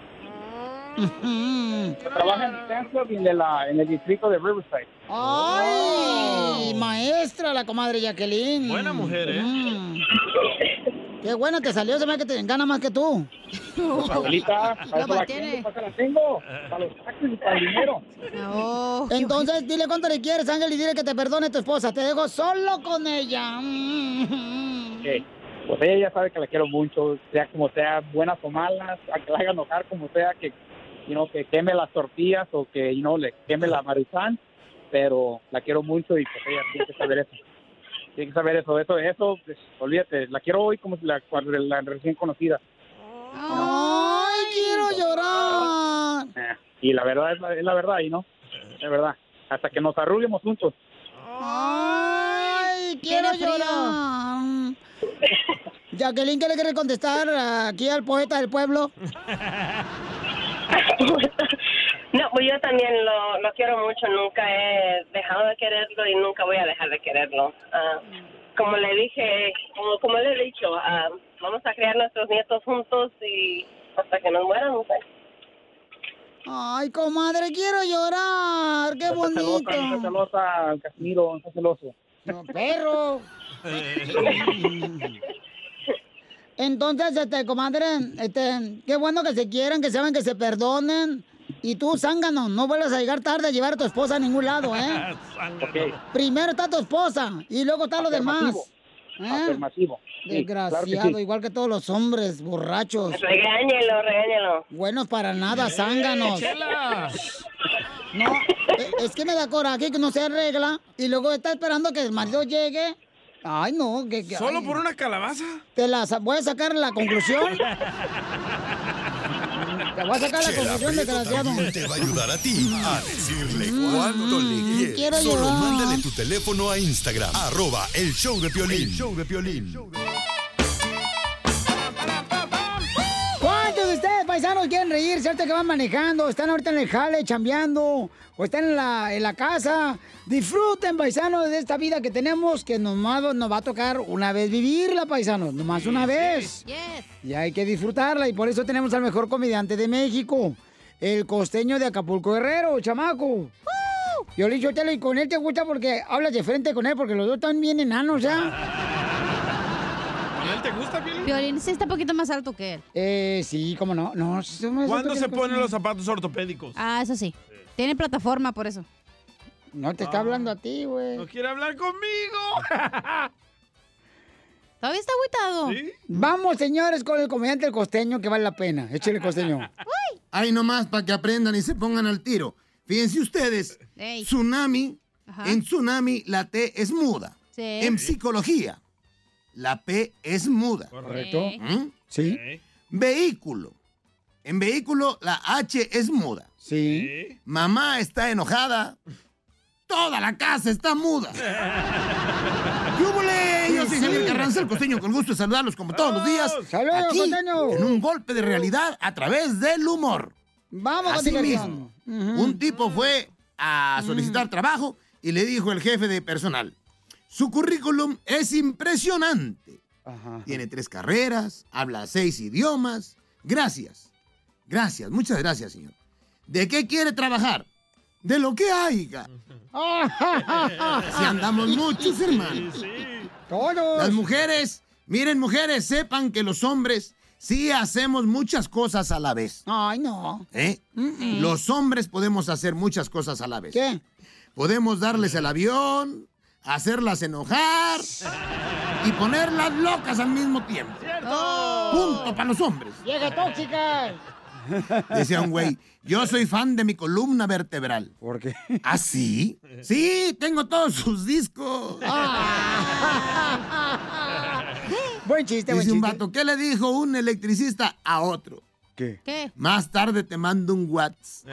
Trabaja en el Stanford y en, la- en el distrito de Riverside. ¡Ay! Maestra, la comadre Jacqueline. Buena mujer, ¿eh? Mm. Qué bueno te salió, se me que te gana más que tú. Abuelita, para la mantiene. tengo, para eso la tengo, para los taxis y para el dinero. Entonces, dile cuánto le quieres, Ángel, y dile que te perdone tu esposa. Te dejo solo con ella. Mm. Ok. Pues ella ya sabe que la quiero mucho, sea como sea, buenas o malas, a que la haga enojar como sea, que, you know, que queme las tortillas o que you know, le queme la marizán, pero la quiero mucho y pues ella tiene que saber eso. Tiene que saber eso, eso, eso, pues, olvídate, la quiero hoy como si la, la recién conocida. ¡Ay, quiero llorar! Eh, Y la verdad es la, es la verdad, y no, es verdad, hasta que nos arruguemos juntos. ¡Ay, quiero llorar! Jacqueline, ¿qué le quiere contestar aquí al poeta del pueblo? No, pues yo también lo, lo quiero mucho, nunca he dejado de quererlo y nunca voy a dejar de quererlo. Ah, como le dije, como, como le he dicho, ah, vamos a criar nuestros nietos juntos y hasta que nos muéramos. ¿eh? Ay, comadre, quiero llorar. ¡Qué No bonito! celosa, no celosa, Casimiro, no celoso. No, perro. Entonces, este, comadre, este, qué bueno que se quieran, que saben que se perdonen. Y tú, zángano, no vuelvas a llegar tarde a llevar a tu esposa a ningún lado, ¿eh? Primero está tu esposa y luego está lo demás. Afirmativo. ¿Eh? Afirmativo. Sí, claro que Desgraciado, sí. igual que todos los hombres borrachos. Regáñelo, regáñelo. Buenos para nada, zánganos. No, e- es que me da coraje que no se arregla y luego está esperando que el marido llegue. Ay, no, que... que- ¿Solo ay. por una calabaza? ¿Te la voy a sacar la conclusión? Te voy a sacar la conclusión, desgraciado. te va a ayudar a ti a decirle cuánto le quieres. quiero Solo mándale tu teléfono a Instagram, arroba el show de Piolín. El show de Piolín. Paisanos, quieren reírse ahorita que van manejando? Están ahorita en el jale, chambeando, o están en la, en la casa. Disfruten, paisanos, de esta vida que tenemos, que nomás nos va a tocar una vez vivirla, paisanos. Nomás una vez. Y hay que disfrutarla, y por eso tenemos al mejor comediante de México, el costeño de Acapulco Guerrero, chamaco. Yo le dicho, y con él te gusta porque hablas de frente con él, porque los dos están bien enanos ya. ¿Con él te gusta, Piolín? Piolín sí está un poquito más alto que él. Eh, sí, cómo no. no somos ¿Cuándo se el ponen los zapatos ortopédicos? Ah, eso sí. Tiene plataforma por eso. No te está hablando a ti, güey. ¿No quiere hablar conmigo? Todavía está agüitado. Vamos, señores, con el comediante el costeño que vale la pena. Échale costeño. Ahí nomás para que aprendan y se pongan al tiro. Fíjense ustedes, Ey. tsunami, Ajá. en tsunami la T es muda. Sí. En psicología, la P es muda. Correcto. ¿Mm? Sí. Vehículo. En vehículo la H es muda. Sí. Mamá está enojada. Toda la casa está muda. ¡Yúbole! Yo soy Javier Carranza, el costeño, con gusto de saludarlos como todos los días. ¡Saludos, aquí, costeño! En un golpe de realidad a través del humor. Vamos Así mismo. Un tipo fue a solicitar trabajo y le dijo el jefe de personal, su currículum es impresionante. Tiene tres carreras, habla seis idiomas. Gracias. Gracias, muchas gracias, señor. ¿De qué quiere trabajar? De lo que haya. Si andamos muchos, hermanos. Todos. Las mujeres, miren, mujeres, sepan que los hombres sí hacemos muchas cosas a la vez. Ay, no. ¿Eh? Los hombres podemos hacer muchas cosas a la vez. ¿Qué? Podemos darles el avión, hacerlas enojar y ponerlas locas al mismo tiempo. Punto para los hombres. ¡Vieja tóxica! Decía un güey, yo soy fan de mi columna vertebral. ¿Por qué? ¿Ah, sí? Sí, tengo todos sus discos. buen chiste, buen Dice un chiste. vato, ¿qué le dijo un electricista a otro? ¿Qué? ¿Qué? Más tarde te mando un WhatsApp.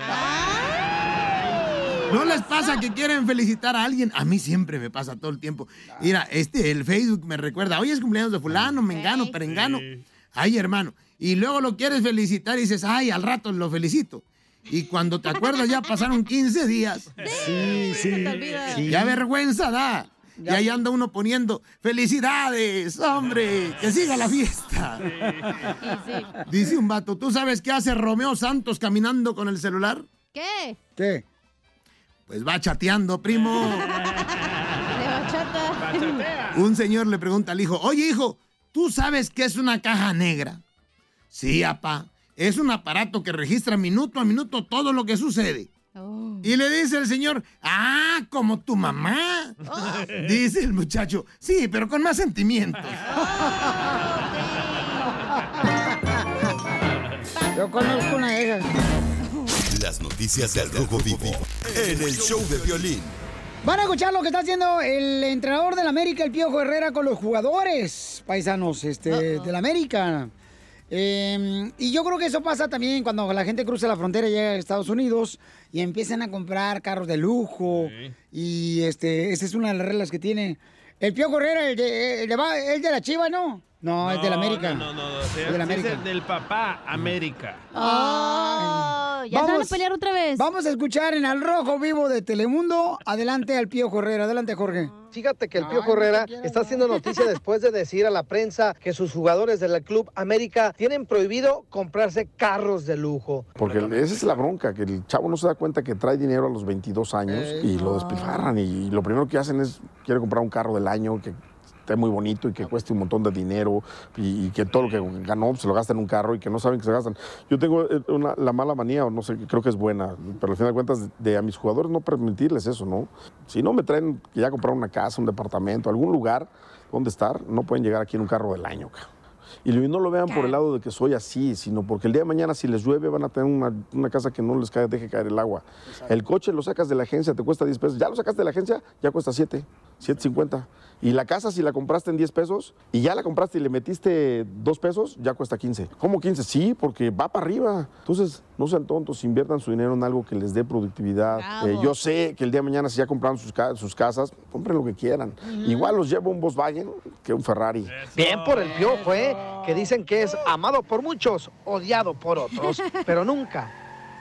¿No les pasa que quieren felicitar a alguien? A mí siempre me pasa todo el tiempo. Mira, este, el Facebook me recuerda, hoy es cumpleaños de fulano, mengano, perengano. Ay, hermano. Y luego lo quieres felicitar y dices, ay, al rato lo felicito. Y cuando te acuerdas ya pasaron 15 días. Sí, sí. sí. Qué vergüenza da. Y ahí anda uno poniendo, felicidades, hombre, que siga la fiesta. Dice un vato, ¿tú sabes qué hace Romeo Santos caminando con el celular? ¿Qué? ¿Qué? Pues va chateando, primo. De bachata. Un señor le pregunta al hijo, oye hijo, ¿tú sabes qué es una caja negra? Sí, apá, es un aparato que registra minuto a minuto todo lo que sucede. Y le dice el señor, ah, como tu mamá. Dice el muchacho, sí, pero con más sentimientos. Yo conozco una de esas. Las noticias del Rojo Vivo en el show de violín. Van a escuchar lo que está haciendo el entrenador del América, el Piojo Herrera, con los jugadores paisanos este, del América. Eh, y yo creo que eso pasa también cuando la gente cruza la frontera y llega a Estados Unidos y empiezan a comprar carros de lujo. Y este, esa es una de las reglas que tiene. El Piojo Herrera, el de, el de, va- el de la Chiva, ¿no? No, es del América. No, no, no. se- Es del América. del papá América. Oh, ya se van a pelear otra vez. Vamos a escuchar en Al Rojo Vivo de Telemundo. Adelante al Piojo Herrera. Adelante, Jorge. Fíjate que el Piojo Herrera está haciendo noticia después de decir a la prensa que sus jugadores del Club América tienen prohibido comprarse carros de lujo. Porque esa es la bronca, que el chavo no se da cuenta que trae dinero a los 22 años y lo despilfarran y lo primero que hacen es quiere comprar un carro del año que esté muy bonito y que cueste un montón de dinero y, y que todo lo que ganó se lo gasta en un carro y que no saben que se gastan. Yo tengo eh, una- la mala manía, o no sé, creo que es buena, pero al final de cuentas de a mis jugadores no permitirles eso, ¿no? Si no me traen que ya comprar una casa, un departamento, algún lugar donde estar, no pueden llegar aquí en un carro del año, cabrón. Y no lo vean por el lado de que soy así, sino porque el día de mañana si les llueve van a tener una, una casa que no les cae, deje caer el agua. El coche lo sacas de la agencia, te cuesta 10 pesos. Ya lo sacaste de la agencia, ya cuesta 7, 7.50. Y la casa si la compraste en 10 pesos y ya la compraste y le metiste 2 pesos, ya cuesta 15. ¿Cómo 15? Sí, porque va para arriba. Entonces, no sean tontos, inviertan su dinero en algo que les dé productividad. Eh, yo sé que el día de mañana si ya compraron sus, ca- sus casas, compren lo que quieran. Igual los llevo un Volkswagen que un Ferrari. Bien por el Piojo, ¿eh? Que dicen que es amado por muchos, odiado por otros, pero nunca,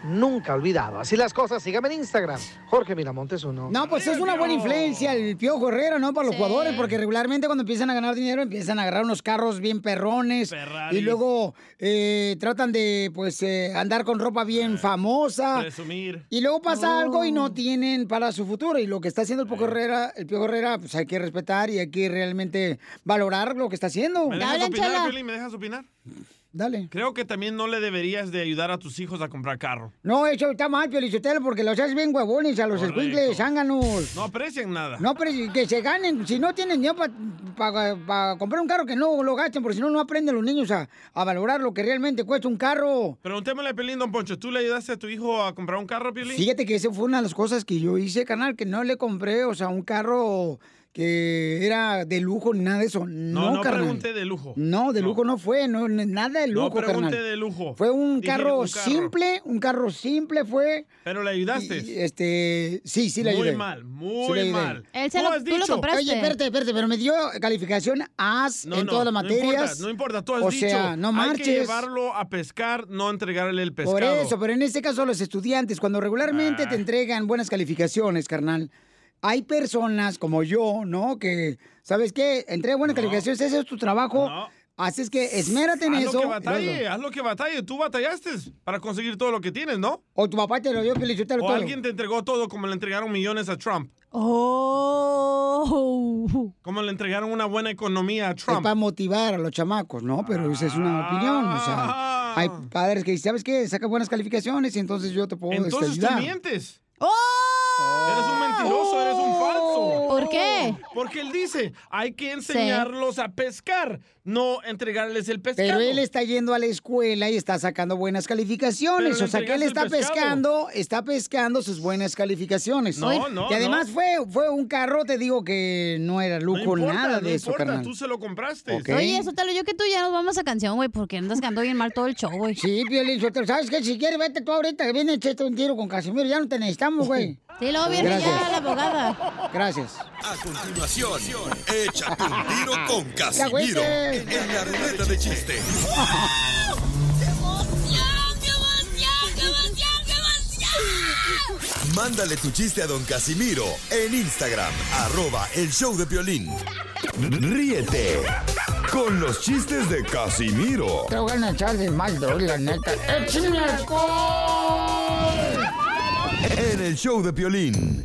nunca olvidado. Así las cosas, sígame en Instagram. Jorge Miramontes uno. No, pues es una buena influencia el Piojo Herrera, ¿no? Para los jugadores, porque regularmente cuando empiezan a ganar dinero empiezan a agarrar unos carros bien perrones y luego eh, tratan de, pues, eh, andar con ropa bien famosa. Presumir. Y luego pasa algo y no tienen para su futuro. Y lo que está haciendo el Piojo Herrera, el Piojo Herrera, pues hay que respetar y hay que realmente valorar lo que está haciendo. ¿Me dejas opinar? ¿Me dejas opinar? Dale. Creo que también no le deberías de ayudar a tus hijos a comprar carro. No, eso está mal, Piolichotelo, porque los haces bien huevones a los escuincles zánganos. No aprecian nada. No, si- que se ganen. Si no tienen dinero para comprar un carro, que no lo gasten, porque si no, no aprenden los niños a, a valorar lo que realmente cuesta un carro. Preguntémosle a Pelín, don Poncho, ¿tú le ayudaste a tu hijo a comprar un carro, Piolín? Fíjate que esa fue una de las cosas que yo hice, canal, que no le compré, o sea, un carro que era de lujo ni nada de eso. No, No, no carnal. pregunté de lujo. No, de lujo no fue, no, nada de lujo, no pregunté carnal. de lujo. Fue un Dije, carro, un carro. simple, un carro simple fue. Pero le ayudaste. Y, este, sí, sí le Muy ayudé. mal, muy Sí le ayudé. mal. Él se lo- has tú lo dicho. compraste. Oye, espérate, espérate, pero me dio calificación AS No, en no, todas las no materias. importa, No importa, tú has o dicho. sea, no Hay que marches. llevarlo a pescar, no entregarle el pescado. Por eso, pero en este caso los estudiantes, cuando Ah. regularmente te entregan buenas calificaciones, carnal, hay personas como yo, ¿no? Que, ¿sabes qué? Entrega buenas calificaciones, ese es tu trabajo. Así es que esmérate en haz eso. lo que batalle, luego- haz lo que batalle. Tú batallaste para conseguir todo lo que tienes, ¿no? O tu papá te lo dio, Felicitelo O todo. alguien te entregó todo como le entregaron millones a Trump. Oh. Como le entregaron una buena economía a Es Trump. para motivar a los chamacos, ¿no? Pero esa es una opinión, o sea, hay padres que dicen, ¿sabes qué? Saca buenas calificaciones y entonces yo te puedo este, Entonces tú ayudar. Mientes. Eres un mentiroso, eres un falso. ¿Por qué? Porque él dice, hay que enseñarlos a pescar, no entregarles el pescado. Pero él está yendo a la escuela y está sacando buenas calificaciones. O sea que él está pescando, está pescando sus buenas calificaciones. No, no, Y además no. fue, fue un carro, te digo que no era No lujo importa, nada no de eso, importa, carnal. tú se lo compraste. Ok. Oye, Sotelo, yo que tú ya nos vamos a canción, güey, porque andas cantando bien mal todo el show, güey. Sí, Piolín, Sotelo, ¿sabes qué? Si quieres, vete tú ahorita, que viene echate un tiro con Casimiro, ya no te necesitamos, güey. Sí, luego viene Gracias. ya la abogada. Gracias. A continuación, échate un tiro con Casimiro en la ruleta de chiste. Mándale tu chiste a don Casimiro en Instagram, arroba el show de Piolín. Ríete con los chistes de Casimiro Te voy a echar de mal, la neta. ¡Échame alcohol! En el show de Piolín.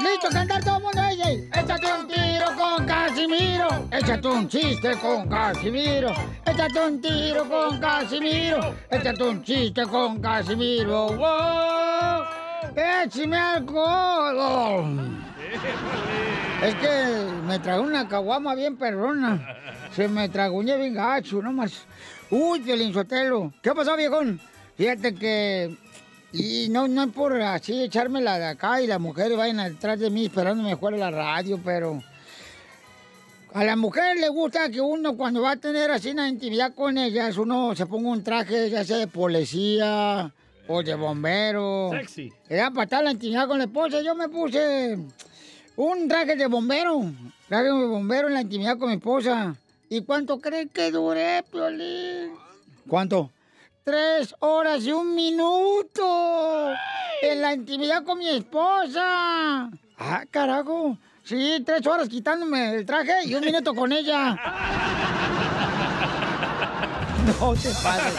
¡Listo, a cantar todo el mundo, ella! Échate un tiro con Casimiro. Échate un chiste con Casimiro. Échate un tiro con Casimiro. Échate un chiste con Casimiro. ¡Wow! ¡Échame alcohol! Es que me trajo una caguama bien perrona. Se me traguñé bien gacho, nomás. Uy, Piolín Sotelo. ¿Qué pasó, viejón? Fíjate que... Y no, no es por así echármela de acá y las mujeres vayan atrás de mí esperándome fuera de la radio, pero... A las mujeres les gusta que uno cuando va a tener así una intimidad con ellas, uno se ponga un traje ya sea de policía o de bombero. Sexy. Era para estar la intimidad con la esposa. Yo me puse un traje de bombero. Traje de bombero en la intimidad con mi esposa. ¿Y cuánto creen que duré, Piolín? ¿Cuánto? Tres horas y un minuto en la intimidad con mi esposa. Ah, carajo. Sí, tres horas quitándome el traje y un minuto con ella. No te pases.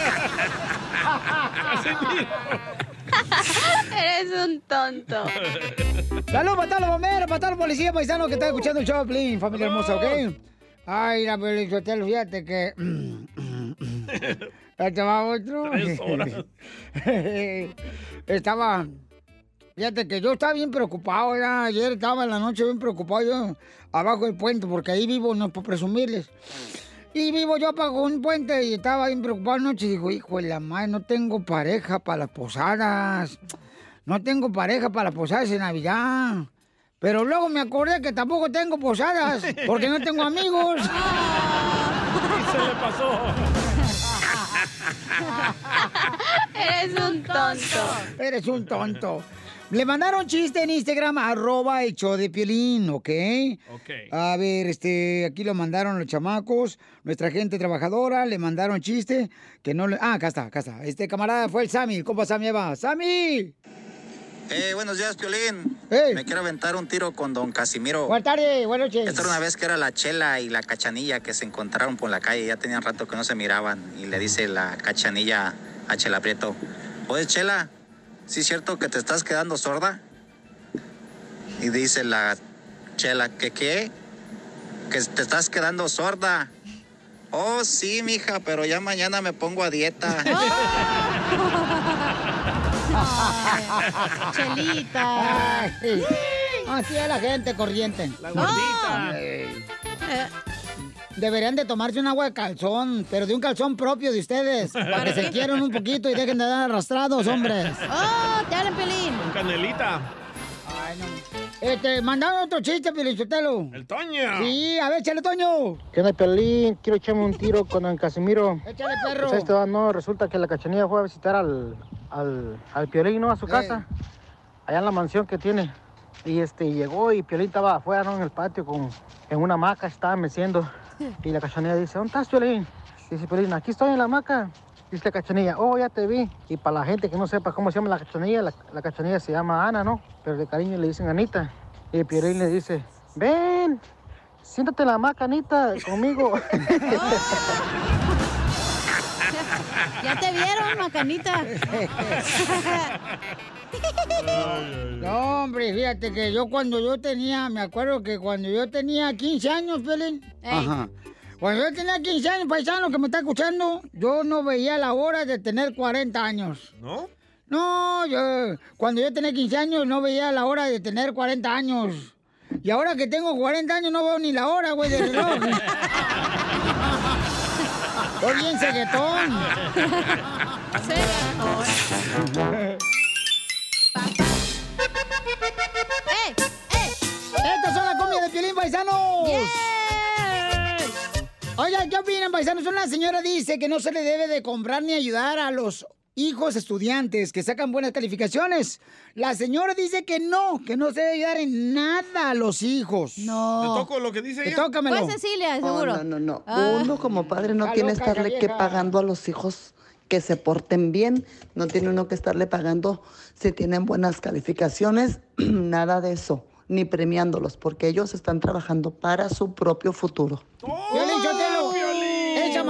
Eres un tonto. Salud para todos los bomberos, para todos los policías paisanos que están escuchando el show, Plin, familia hermosa, ¿ok? Ay, la Hotel, fíjate que... Va otro. Tres horas. estaba... Fíjate que yo estaba bien preocupado, ya. Ayer estaba en la noche bien preocupado yo abajo del puente, porque ahí vivo, no por presumirles. Y vivo yo abajo un puente y estaba bien preocupado anoche y digo, hijo de la madre, no tengo pareja para las posadas. No tengo pareja para las posadas de Navidad. Pero luego me acordé que tampoco tengo posadas, porque no tengo amigos. Y se le pasó. Eres un tonto. Eres un tonto. Le mandaron chiste en Instagram, arroba show de Piolín, ¿ok? Ok. A ver, este, aquí lo mandaron los chamacos, nuestra gente trabajadora, le mandaron chiste, que no le... Ah, acá está, acá está. Este camarada fue el Sammy, compa Sammy Eva. ¡Sammy! Eh, buenos días, Piolín. Me quiero aventar un tiro con don Casimiro. Buenas tardes, buenas noches. Esta era una vez que era la Chela y la Cachanilla que se encontraron por la calle. Ya tenían rato que no se miraban. Y le dice la Cachanilla a Chela Prieto. Oye, Chela, ¿sí es cierto que te estás quedando sorda? Y dice la Chela, ¿que qué? Que te estás quedando sorda. Oh, sí, mija, pero ya mañana me pongo a dieta. Chelita. Así es la gente corriente. La gordita. Ay. Deberían de tomarse un agua de calzón, pero de un calzón propio de ustedes, para que se quieran un poquito y dejen de dar arrastrados, hombres. ¡Oh, te hablan, Pelín! Con canelita. Este, mandaron otro chiste, Pelichotelo. El Toño. Sí, a ver, échale, Toño. ¿Qué onda, Pelín? Quiero echarme un tiro con don Casimiro. Échale, perro. Pues esto, no, resulta que la cachanilla fue a visitar al, al, al Piolín, ¿no? A su casa. Allá en la mansión que tiene. Y este, llegó y Piolín estaba afuera, ¿no? En el patio con, en una hamaca, estaba meciendo. Y la cachanilla dice, ¿dónde estás, Piolín? Dice Piolín, aquí estoy en la hamaca. Dice la cachanilla, oh, ya te vi. Y para la gente que no sepa cómo se llama la cachanilla, la, la cachanilla se llama Ana, ¿no? Pero de cariño le dicen Anita. Y el Piolín le dice, ven, siéntate en la hamaca, Anita, conmigo. Ya te vieron, macanita. No, hombre, fíjate que yo cuando yo tenía, me acuerdo que cuando yo tenía 15 años, Pelín. Ajá. Cuando yo tenía 15 años, paisano que me está escuchando, yo no veía la hora de tener 40 años. ¿No? No, yo, cuando yo tenía 15 años no veía la hora de tener 40 años. Y ahora que tengo 40 años no veo ni la hora, güey, del reloj. Estoy bien ceguetón. ¡Eh! Estas son las comidas de Piolín, paisanos. Oigan, ¿qué opinan, paisanos? Una señora dice que no se le debe de comprar ni ayudar a los hijos estudiantes que sacan buenas calificaciones. La señora dice que no, que no se debe ayudar en nada a los hijos. No. ¿Te toco lo que dice ella? tócamelo. Pues Cecilia, Oh, seguro. no, no, no. Ah. Uno como padre no tiene que loca estarle que pagando a los hijos que se porten bien, no tiene uno que estarle pagando si tienen buenas calificaciones, nada de eso, ni premiándolos, porque ellos están trabajando para su propio futuro. Esa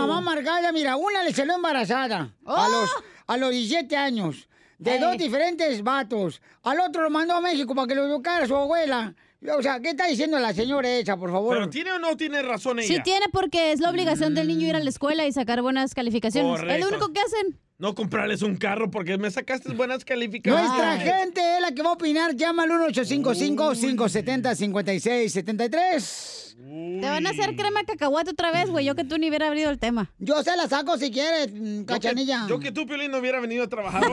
mamá amargada, mira, una le salió embarazada a los a los 17 años, de dos diferentes vatos. Al otro lo mandó a México para que lo educara su abuela. O sea, ¿qué está diciendo la señora esa, por favor? ¿Pero tiene o no tiene razón ella? Sí tiene porque es la obligación del niño ir a la escuela y sacar buenas calificaciones. Es Correcto. lo único que hacen. No comprarles un carro porque me sacaste buenas calificaciones. Nuestra gente es la que va a opinar. Llama al 1-855-570-5673. Te van a hacer crema de cacahuate otra vez, güey. Yo que tú ni hubiera abrido el tema. Yo se la saco si quieres, mm, cachanilla. Yo que tú, Piolín, no hubiera venido a trabajar hoy.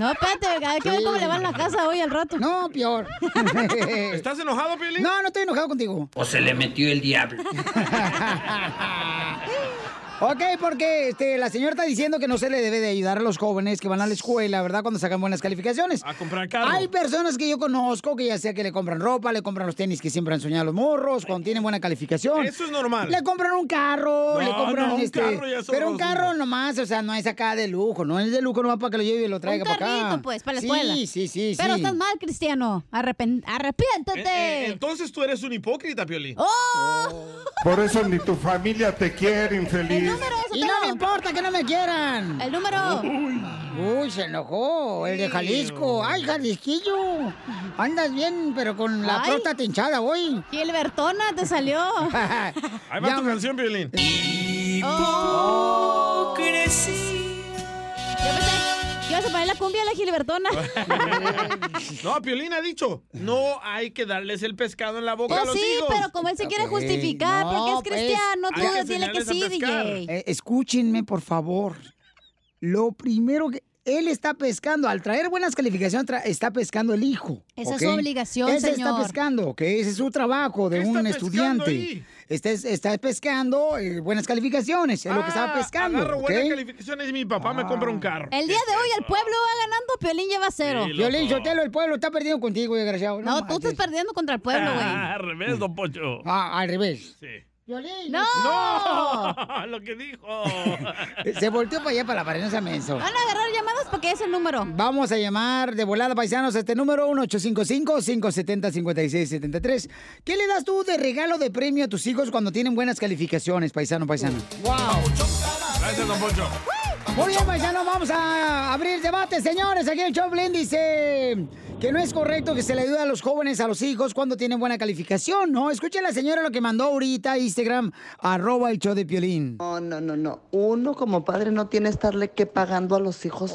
No, espérate, hay que ver cómo le va en la casa hoy al rato. No, peor. ¿Estás enojado, Piolín? No, no estoy enojado contigo. O se le metió el diablo. Ok, porque este, la señora está diciendo que no se le debe de ayudar a los jóvenes que van a la escuela, ¿verdad? Cuando sacan buenas calificaciones. A comprar carro. Hay personas que yo conozco que ya sea que le compran ropa, le compran los tenis que siempre han soñado los morros, cuando tienen buena calificación. Eso es normal. Le compran un carro, No, le compran no, un este. carro ya son pero un carro nomás, o sea, no es acá de lujo, no es de lujo nomás para que lo lleve y lo traiga Un para acá. carrito, pues, para la escuela. Sí, sí, sí. Pero sí. estás mal, Cristiano. Arrepen- arrepiéntete. Eh, eh, entonces tú eres un hipócrita, Piolín. ¡Oh! Por eso ni tu familia te quiere, infeliz. Y no me importa que no me quieran. El número. Uy, se enojó. El de Jalisco. Ay, Jalisquillo. Andas bien, pero con la Ay. próstata hinchada hoy. Gilbertona te salió. Ahí va tu canción, Piolín. Oh. Yo pensé que ibas a poner la cumbia de la Gilbertona. No, Piolín ha dicho, no hay que darles el pescado en la boca a Pues los sí, hijos. pero como él se quiere justificar no, porque es pues, cristiano, tú hay que que a sí. DJ. Eh, escúchenme, por favor. Lo primero que... Él está pescando, al traer buenas calificaciones, tra- está pescando el hijo. Esa es su obligación, Ese señor. está pescando, ¿ok? Ese es su trabajo de ¿Qué un estudiante. ahí? Está, está pescando eh, buenas calificaciones, es lo que estaba Ah, pescando. Agarro buenas calificaciones y mi papá me compra un carro. El día de hoy el pueblo va ganando, Piolín lleva cero. Sí, Violín loco. Sotelo, el pueblo está perdiendo contigo, desgraciado. No, tú estás perdiendo contra el pueblo, güey. Ah, al revés, don Pocho. Ah, al revés. Sí. Violín. ¡No! No, lo que dijo. Se volteó para allá, para la pared, no sea menso. Van a agarrar llamadas porque es el número. Vamos a llamar de volada, paisanos, a este número 1855-570-5673. ¿Qué le das tú de regalo de premio a tus hijos cuando tienen buenas calificaciones, paisano, paisano? ¡Wow! Gracias, don Pocho. Muy bien, paisano, vamos a abrir debate, señores. Aquí el Choplin dice que no es correcto que se le ayude a los jóvenes, a los hijos, cuando tienen buena calificación, ¿no? Escuchen la señora lo que mandó ahorita a Instagram, arroba el show de Piolín. No, no, no, no. Uno como padre no tiene que estarle que pagando a los hijos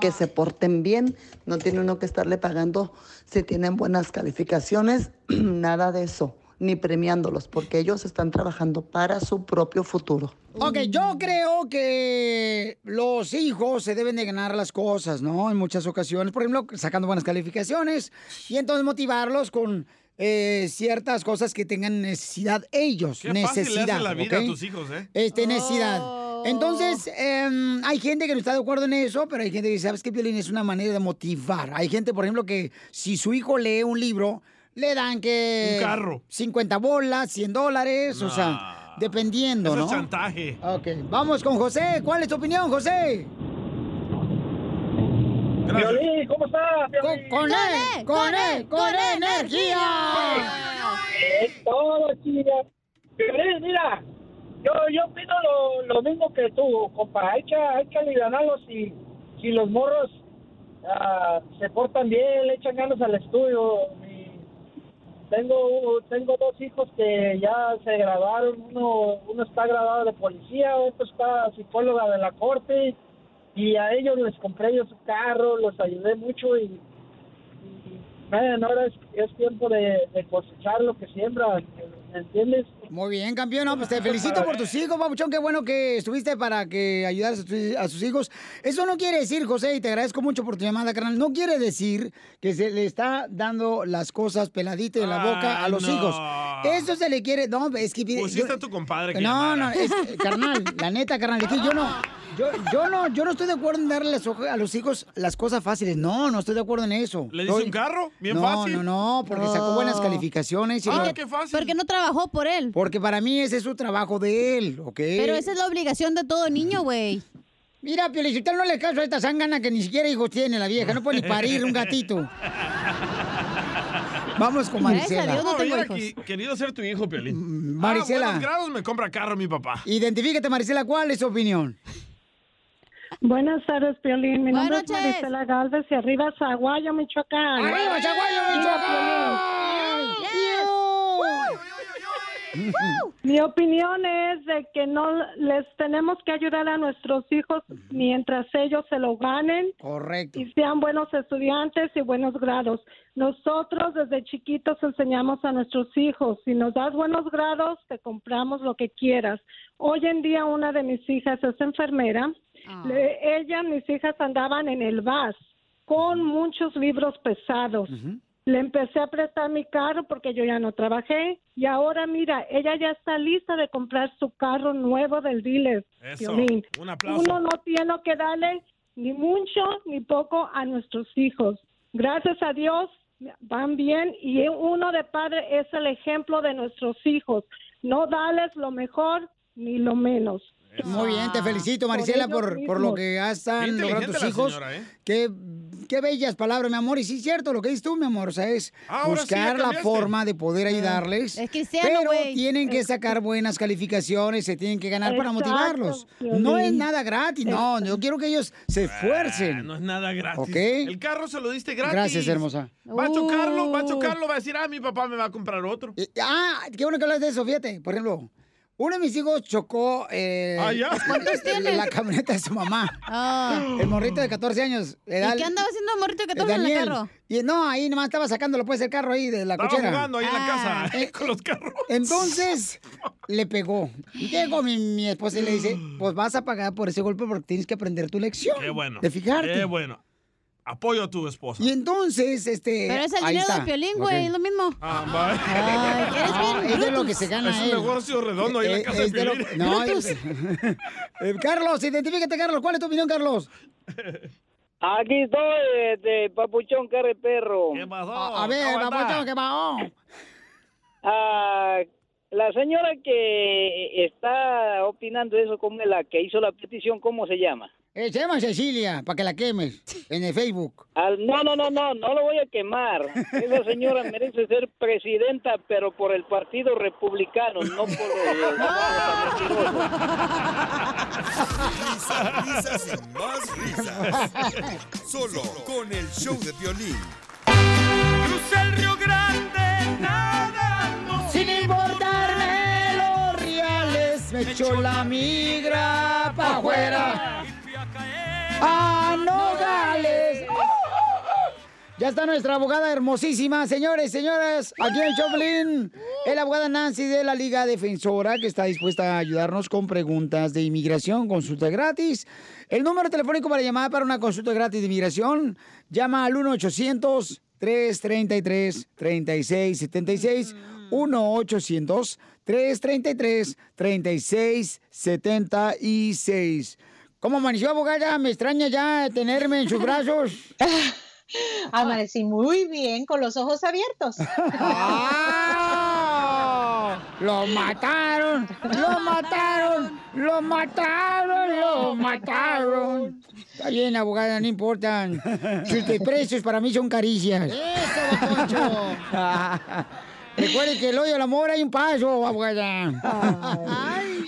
que se porten bien. No tiene uno que estarle pagando si tienen buenas calificaciones. Nada de eso. Ni premiándolos, porque ellos están trabajando para su propio futuro. Ok, yo creo que los hijos se deben de ganar las cosas, ¿no? En muchas ocasiones, por ejemplo, sacando buenas calificaciones y entonces motivarlos con eh, ciertas cosas que tengan necesidad ellos. Qué fácil le necesidad. hace la vida a tus hijos, ¿eh? Este, necesidad. Entonces, em, hay gente que no está de acuerdo en eso, pero hay gente que dice, ¿sabes qué, Violín? Es una manera de motivar. Hay gente, por ejemplo, que si su hijo lee un libro, le dan que... Un carro. 50 bolas, 100 dólares, o sea, dependiendo, Eso ¿no? es chantaje. Ok, vamos con José. ¿Cuál es tu opinión, José? Violín, ¿cómo estás? Con, con él, con él, con energía. Es todo, chica. Violín, mira, yo, yo opino lo, lo mismo que tú, compa. Hay que, hay que aliviarlos si, si los morros ah, se portan bien, le echan ganas al estudio. Tengo, tengo dos hijos que ya se graduaron. Uno, uno está graduado de policía, otro está psicóloga de la corte. Y a ellos les compré yo su carro, los ayudé mucho y, Ahora es, es tiempo de, de cosechar lo que siembran, ¿me entiendes? Muy bien, campeón. No, pues te felicito por tus hijos, Pabuchón. Qué bueno que estuviste para que ayudaras a, tus- a sus hijos. Eso no quiere decir, José, y te agradezco mucho por tu llamada, carnal. No quiere decir que se le está dando las cosas peladitas en la boca a los no. hijos. Eso se le quiere. No, es que. Pusiste yo- a tu compadre que No, no, llamara. es, carnal, la neta, carnal, es que yo no, yo, yo no, yo no estoy de acuerdo en darle a los hijos las cosas fáciles. No, no estoy de acuerdo en eso. ¿Le dice un carro? Bien no, fácil. No, no, porque sacó buenas Oh. calificaciones. y Ah, lo- qué Porque no trabajó por él. Porque para mí ese es su trabajo de él, ¿ok? Pero esa es la obligación de todo niño, güey. Mira, Piolichotel, no le caso a esta zángana que ni siquiera hijos tiene la vieja. No puede ni parir un gatito. Vamos con Marisela. No, hubiera qui- querido ser tu hijo, Piolín. Marisela. Ah, grados me compra carro mi papá. Identifícate, Marisela, ¿cuál es su opinión? Buenas tardes, Piolín. Mi nombre Buenas es Marisela Galvez y arriba Zaguayo, Michoacán. ¡Arriba, Zaguayo, Michoacán! Mi opinión es de que no les tenemos que ayudar a nuestros hijos mientras ellos se lo ganen. Correcto. Y sean buenos estudiantes y buenos grados. Nosotros desde chiquitos enseñamos a nuestros hijos, si nos das buenos grados, te compramos lo que quieras. Hoy en día una de mis hijas es enfermera. Le- ella, mis hijas andaban en el VAS con muchos libros pesados. Le empecé a prestar mi carro porque yo ya no trabajé y ahora mira, ella ya está lista de comprar su carro nuevo del dealer. Eso, un aplauso. Uno no tiene que darle ni mucho ni poco a nuestros hijos. Gracias a Dios van bien y uno de padre es el ejemplo de nuestros hijos. No darles lo mejor ni lo menos. Muy bien, te felicito, Marisela, Por por, lo que están logrando tus hijos. señora, ¿eh? Qué, qué bellas palabras, mi amor. Y sí es cierto lo que dices tú, mi amor. O sea, es Ahora buscar la forma de poder ayudarles. Es cristiano, Pero tienen que sacar buenas calificaciones, se tienen que ganar para motivarlos. No es nada gratis, no. Yo quiero que ellos se esfuercen. Ah, no es nada gratis. ¿Ok? El carro se lo diste gratis. Gracias, hermosa. Va a chocarlo, va a Uh. chocarlo, va a decir, ah, mi papá me va a comprar otro. Ah, qué bueno que hablas de eso, fíjate. Por ejemplo, uno de mis hijos chocó eh, Ah, ¿ya? ¿Cuántos tiene? la camioneta de su mamá. Ah. El morrito de 14 años. ¿Y qué andaba haciendo el morrito de 14 en el Daniel. carro? Y no, ahí nomás estaba sacándolo pues el carro ahí de la Estaba cochera. jugando ahí en la casa, Eh, con los carros. Entonces, le pegó. Llegó mi, mi esposa y le dice, pues vas a pagar por ese golpe porque tienes que aprender tu lección. Qué bueno. De fijarte. Qué bueno. Apoyo a tu esposa. Y entonces, este... Pero es el dinero está. de Piolín, güey, Ok. es lo mismo. Ah, va. Ay, eres bien No, es de lo que se gana Es un él. negocio redondo ahí en la Eh, casa de de lo- Piolín. No, es- Eh, Carlos, identifícate, Carlos. ¿Cuál es tu opinión, Carlos? Aquí estoy, este, papuchón carre perro. ¿Qué pasó? A, a ver, papuchón, ¿qué pasó? Ah, la señora que está opinando eso, como es la que hizo la petición, ¿cómo se llama? Eh, se llama Cecilia, para que la quemes en el Facebook. Al- no, no, no, no, no lo voy a quemar. Esa señora merece ser presidenta, pero por el Partido Republicano, no por el... Risas, risas y más risas. Solo con el show de violín. Crucé el Río Grande, nadando. Me echó la migra pa' afuera. ¡A Nogales! Ya está nuestra abogada hermosísima, señores, señoras, aquí en el Choplin, el abogada Nancy de la Liga Defensora, que está dispuesta a ayudarnos con preguntas de inmigración, consulta gratis. El número telefónico para llamar para una consulta gratis de inmigración, llama al 1-800-333-3676, 1-800-333-3676. ¿Cómo amaneció, abogada? Me extraña ya tenerme en sus brazos. Amanecí muy bien con los ojos abiertos. ¡Ah! ¡Lo mataron! ¡Lo mataron! ¡Lo mataron! ¡Lo mataron! Está bien, abogada, no importan. Sus desprecios para mí son caricias. ¡Eso, Poncho! Recuerde que el hoyo del amor hay un paso, abogada.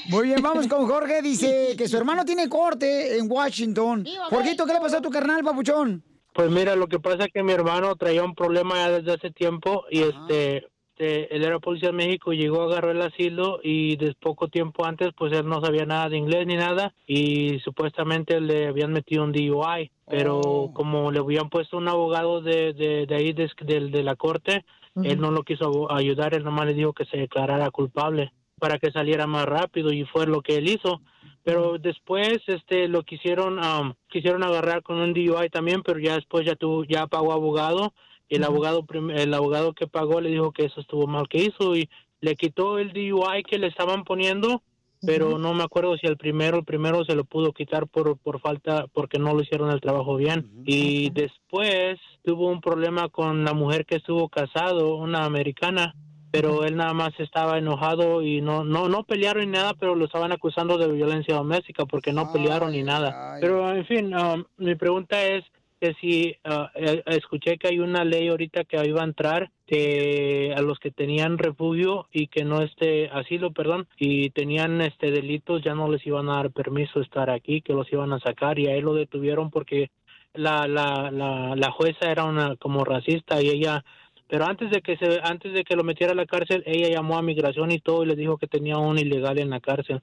Muy bien, vamos con Jorge. Dice que su hermano tiene corte en Washington. Jorgito, ¿qué le pasó a tu carnal, papuchón? Pues mira, lo que pasa es que mi hermano traía un problema ya desde hace tiempo y este, este, él era policía en México, llegó, agarró el asilo y de poco tiempo antes pues él no sabía nada de inglés ni nada y supuestamente le habían metido un DUI, pero como le habían puesto un abogado de, de, de ahí de, de- de la corte, él no lo quiso ayudar, él nomás le dijo que se declarara culpable para que saliera más rápido y fue lo que él hizo. Pero después este lo quisieron am, quisieron agarrar con un DUI también pero ya después ya tuvo ya pagó abogado y el abogado el abogado que pagó le dijo que eso estuvo mal que hizo y le quitó el DUI que le estaban poniendo pero no me acuerdo si el primero el primero se lo pudo quitar por por falta porque no lo hicieron el trabajo bien. Y después tuvo un problema con la mujer que estuvo casado una americana pero él nada más estaba enojado y no no no pelearon ni nada, pero lo estaban acusando de violencia doméstica porque no pelearon ni nada. Pero en fin, um, mi pregunta es que si uh, escuché que hay una ley ahorita que iba a entrar que a los que tenían refugio y que no este asilo, perdón, y tenían este delitos ya no les iban a dar permiso estar aquí, que los iban a sacar y a él lo detuvieron porque la la la, la jueza era una como racista y ella pero antes de que se antes de que lo metiera a la cárcel ella llamó a migración y todo y le dijo que tenía un ilegal en la cárcel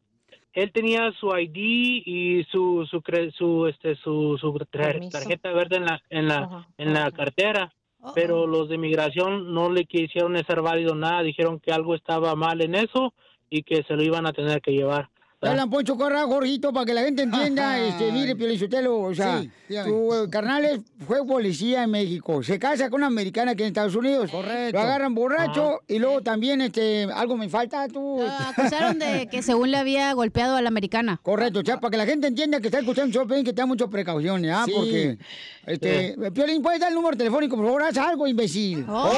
él tenía su ID y su su su este su, su tarjeta verde en la en la Ajá, en la cartera. Pero los de migración no le quisieron ser válido nada. Dijeron que algo estaba mal en eso y que se lo iban a tener que llevar Hablan Poncho Corra, Jorgito, para que la gente entienda. este, mire, Piolichotelo, o sea, Sí, tu eh, carnal es- fue policía en México. Se casa con una americana aquí en Estados Unidos. Correcto. Lo agarran borracho y luego también, este, algo me falta, tú. acusaron de que según le había golpeado a la americana. Correcto, o sea, para que la gente entienda que está escuchando Piolín, que tenga muchas precauciones, ¿ah? Sí. Porque, este, Piolín, ¿puedes dar el número telefónico, por favor? Haz algo, imbécil. ¡Oh!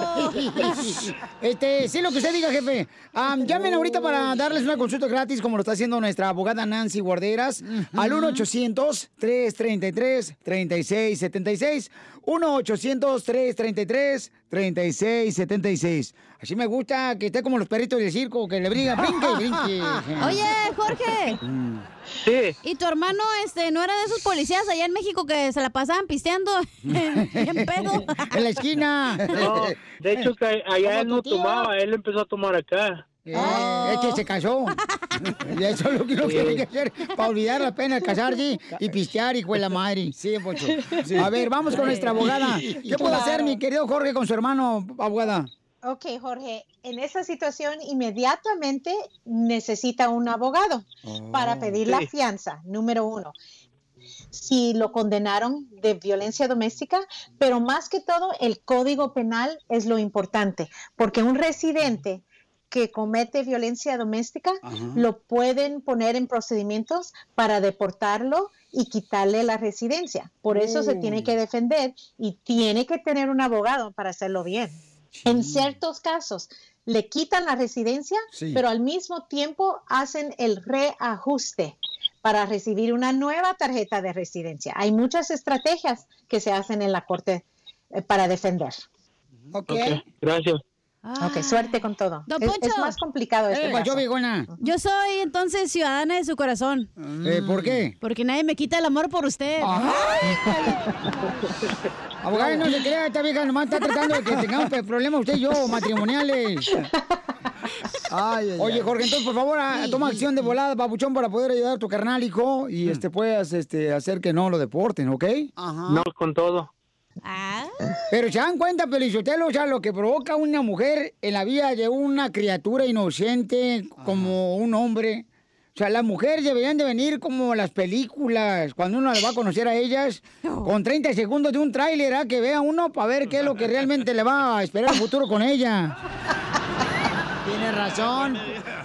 este, sí, lo que usted diga, jefe. Am, llamen ahorita para darles una consulta gratis, como lo está haciendo nuestra abogada Nancy Guarderas, al 1-800-333-3676. 1-800-333-3676. Así me gusta que esté como los perritos del circo, que le brinca, brinque, brinque. Oye, Jorge. Sí. ¿Y tu hermano este no era de esos policías allá en México que se la pasaban pisteando en, en pedo? en la esquina. No, de hecho que allá él no tomaba, él empezó a tomar acá. Eh, Es que se casó. Y eso es lo que uno Sí. tiene que hacer para olvidar la pena de casarse y pistear, de la madre. Sí, Pocho. A ver, vamos con nuestra abogada. ¿Qué puede hacer mi querido Jorge con su hermano, abogada? Ok, Jorge, en esa situación inmediatamente necesita un abogado para pedir la fianza, número uno. Si lo condenaron de violencia doméstica, pero más que todo el código penal es lo importante, porque un residente que comete violencia doméstica lo pueden poner en procedimientos para deportarlo y quitarle la residencia. Por eso se tiene que defender y tiene que tener un abogado para hacerlo bien. En ciertos casos le quitan la residencia, Sí. pero al mismo tiempo hacen el reajuste para recibir una nueva tarjeta de residencia. Hay muchas estrategias que se hacen en la corte eh, para defender. Ok. Gracias. Ok, suerte con todo. Don Es, Poncho. es más complicado este caso. Yo soy entonces ciudadana de su corazón. Eh, ¿Por qué? Porque nadie me quita el amor por usted. Abogada, no se crea, esta vieja nomás está tratando de que tengamos problemas usted y yo, matrimoniales. Oye, Jorge, entonces, por favor, ah, toma acción de volada, papuchón, para poder ayudar a tu carnal, hijo, y Mm. este puedas este, hacer que no lo deporten, ¿ok? No, con todo. Pero se dan cuenta, Pelizotelo, o sea, lo que provoca una mujer en la vida de una criatura inocente como un hombre. O sea, las mujeres deberían de venir como las películas, cuando uno las va a conocer a ellas, con 30 segundos de un tráiler, ¿ah? que vea uno para ver qué es lo que realmente le va a esperar el futuro con ella. Tiene razón.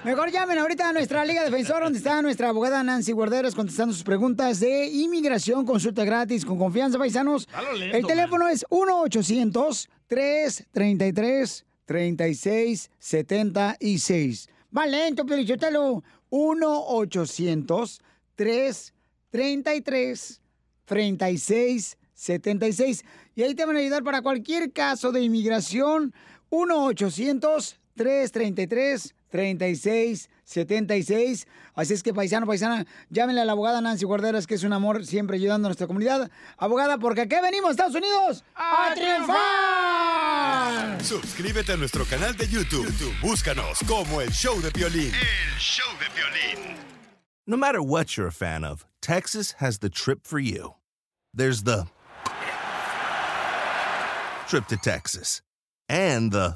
Mejor llamen ahorita a nuestra Liga Defensora, donde está nuestra abogada Nancy Guarderas contestando sus preguntas de inmigración, consulta gratis, con confianza, paisanos. lento, El teléfono es 1-800-333-3676. Va lento, pero yo te lo... 1-800-333-3676. Y ahí te van a ayudar para cualquier caso de inmigración. 1-800-333-3676. Así es que, paisano, paisana, llámenle a la abogada Nancy Guarderas, que es un amor siempre ayudando a nuestra comunidad. Abogada, porque aquí venimos, Estados Unidos, a triunfar. Suscríbete a nuestro canal de YouTube. YouTube, Búscanos como El Show de Violín. El show de violín. No matter what you're a fan of, Texas has the trip for you. There's the trip to Texas and the